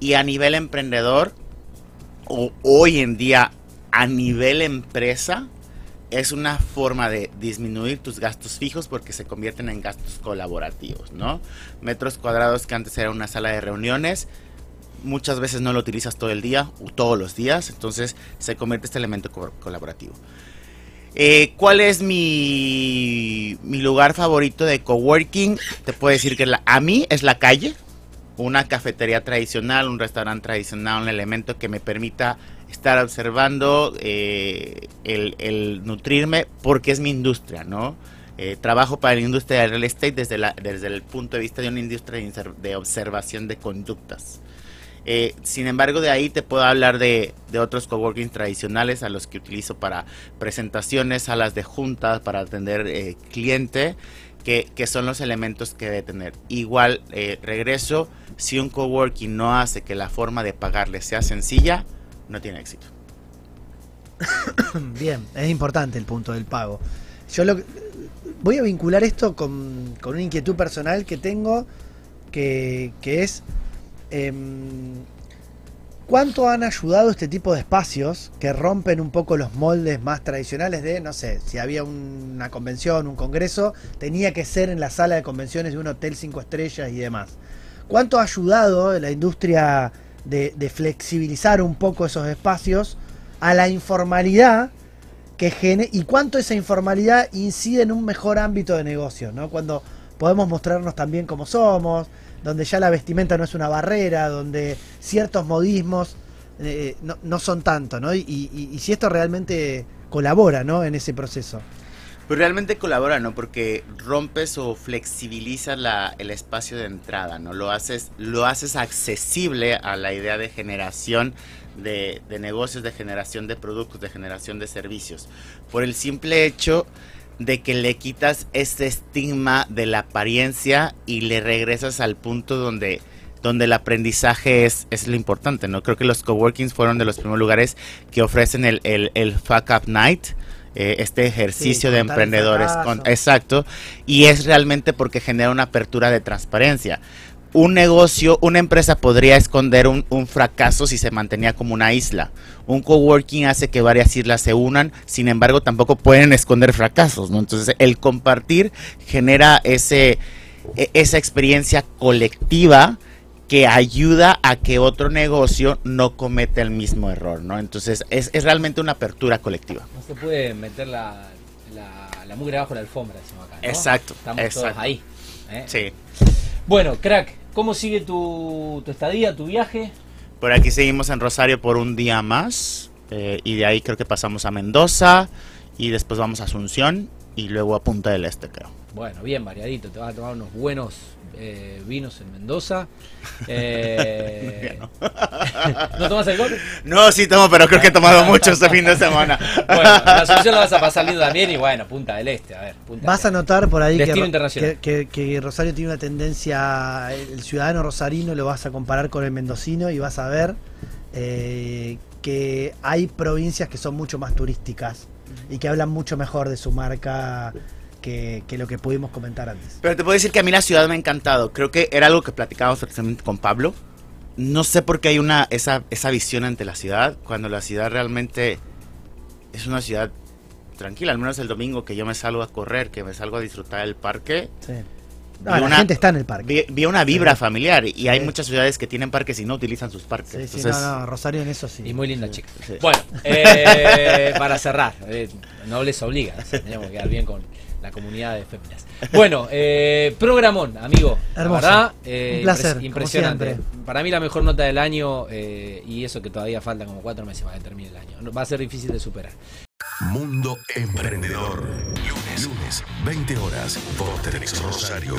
Y a nivel emprendedor, o hoy en día a nivel empresa, es una forma de disminuir tus gastos fijos porque se convierten en gastos colaborativos, ¿no? Metros cuadrados que antes era una sala de reuniones, muchas veces no lo utilizas todo el día o todos los días, entonces se convierte este elemento colaborativo. Eh, ¿Cuál es mi, mi, lugar favorito de coworking? Te puedo decir que a mí es la calle, una cafetería tradicional, un restaurante tradicional, un elemento que me permita estar observando, eh, el, nutrirme, porque es mi industria, ¿no? Eh, trabajo para la industria del real estate desde, la, desde el punto de vista de una industria de observación de conductas. Eh, sin embargo, de ahí te puedo hablar de, otros coworking tradicionales a los que utilizo para presentaciones, salas de juntas, para atender eh, cliente, que, son los elementos que debe tener. Igual, eh, regreso, si un coworking no hace que la forma de pagarle sea sencilla, no tiene éxito. (coughs) Bien, es importante el punto del pago. Yo lo, voy a vincular esto con, una inquietud personal que tengo, que, que es Em, ¿Cuánto han ayudado este tipo de espacios que rompen un poco los moldes más tradicionales de, no sé, si había una convención, un congreso, tenía que ser en la sala de convenciones de un hotel cinco estrellas y demás? ¿Cuánto ha ayudado la industria de, flexibilizar un poco esos espacios a la informalidad que gene, y cuánto esa informalidad incide en un mejor ámbito de negocio, ¿no? Cuando podemos mostrarnos también como somos, donde ya la vestimenta no es una barrera, donde ciertos modismos eh, no, son tanto, ¿no? Y, si esto realmente colabora, ¿no? En ese proceso. Pues realmente colabora, ¿no? Porque rompes o flexibilizas la, el espacio de entrada, ¿no? Lo haces, lo haces accesible a la idea de generación de, de negocios, de generación de productos, de generación de servicios. Por el simple hecho de que le quitas ese estigma de la apariencia y le regresas al punto donde, donde el aprendizaje es, es lo importante, ¿no? Creo que los coworkings fueron de los primeros lugares que ofrecen el, el, Fuck Up Night, eh, este ejercicio de emprendedores. exacto, y es realmente porque genera una apertura de transparencia un negocio, una empresa podría esconder un, fracaso si se mantenía como una isla. Un coworking hace que varias islas se unan, sin embargo tampoco pueden esconder fracasos, ¿no? Entonces el compartir genera ese, e, esa experiencia colectiva que ayuda a que otro negocio no cometa el mismo error, ¿no? Entonces es, realmente una apertura colectiva. No se puede meter la, la, mugre bajo la alfombra, decimos acá. Exacto. Estamos todos ahí. ¿eh? Sí. Bueno, crack, ¿cómo sigue tu, estadía, tu viaje? Por aquí seguimos en Rosario por un día más eh, y de ahí creo que pasamos a Mendoza y después vamos a Asunción y luego a Punta del Este, creo. Bueno, bien variadito, te vas a tomar unos buenos eh, vinos en Mendoza. (laughs) Eh... (laughs) ¿No tomas alcohol? No, sí tomo, pero creo que he tomado mucho este fin de semana. (laughs) bueno, la solución la vas a pasar lindo también y bueno, Punta del Este, a ver. vas a notar por ahí que, que, Rosario tiene una tendencia, el ciudadano rosarino lo vas a comparar con el mendocino y vas a ver eh, que hay provincias que son mucho más turísticas y que hablan mucho mejor de su marca que, lo que pudimos comentar antes. Pero te puedo decir que a mí la ciudad me ha encantado. Creo que era algo que platicábamos con Pablo. No sé por qué hay una esa, esa visión ante la ciudad, cuando la ciudad realmente es una ciudad tranquila. Al menos el domingo que yo me salgo a correr, que me salgo a disfrutar del parque. Sí. la gente está en el parque. Vi, una vibra familiar y hay muchas ciudades que tienen parques y no utilizan sus parques. Sí, no, no, Rosario en eso sí. Y muy linda chica. Bueno, eh, (laughs) para cerrar, eh, no les obliga, tenemos que quedar bien con, la comunidad de féminas. Bueno, eh, programón, amigo. Hermoso. Eh, Un placer. impresionante. Para mí la mejor nota del año eh, y eso que todavía falta como cuatro meses para que termine el año. Va a ser difícil de superar. Mundo Emprendedor. Lunes, lunes 20 horas por Rosario.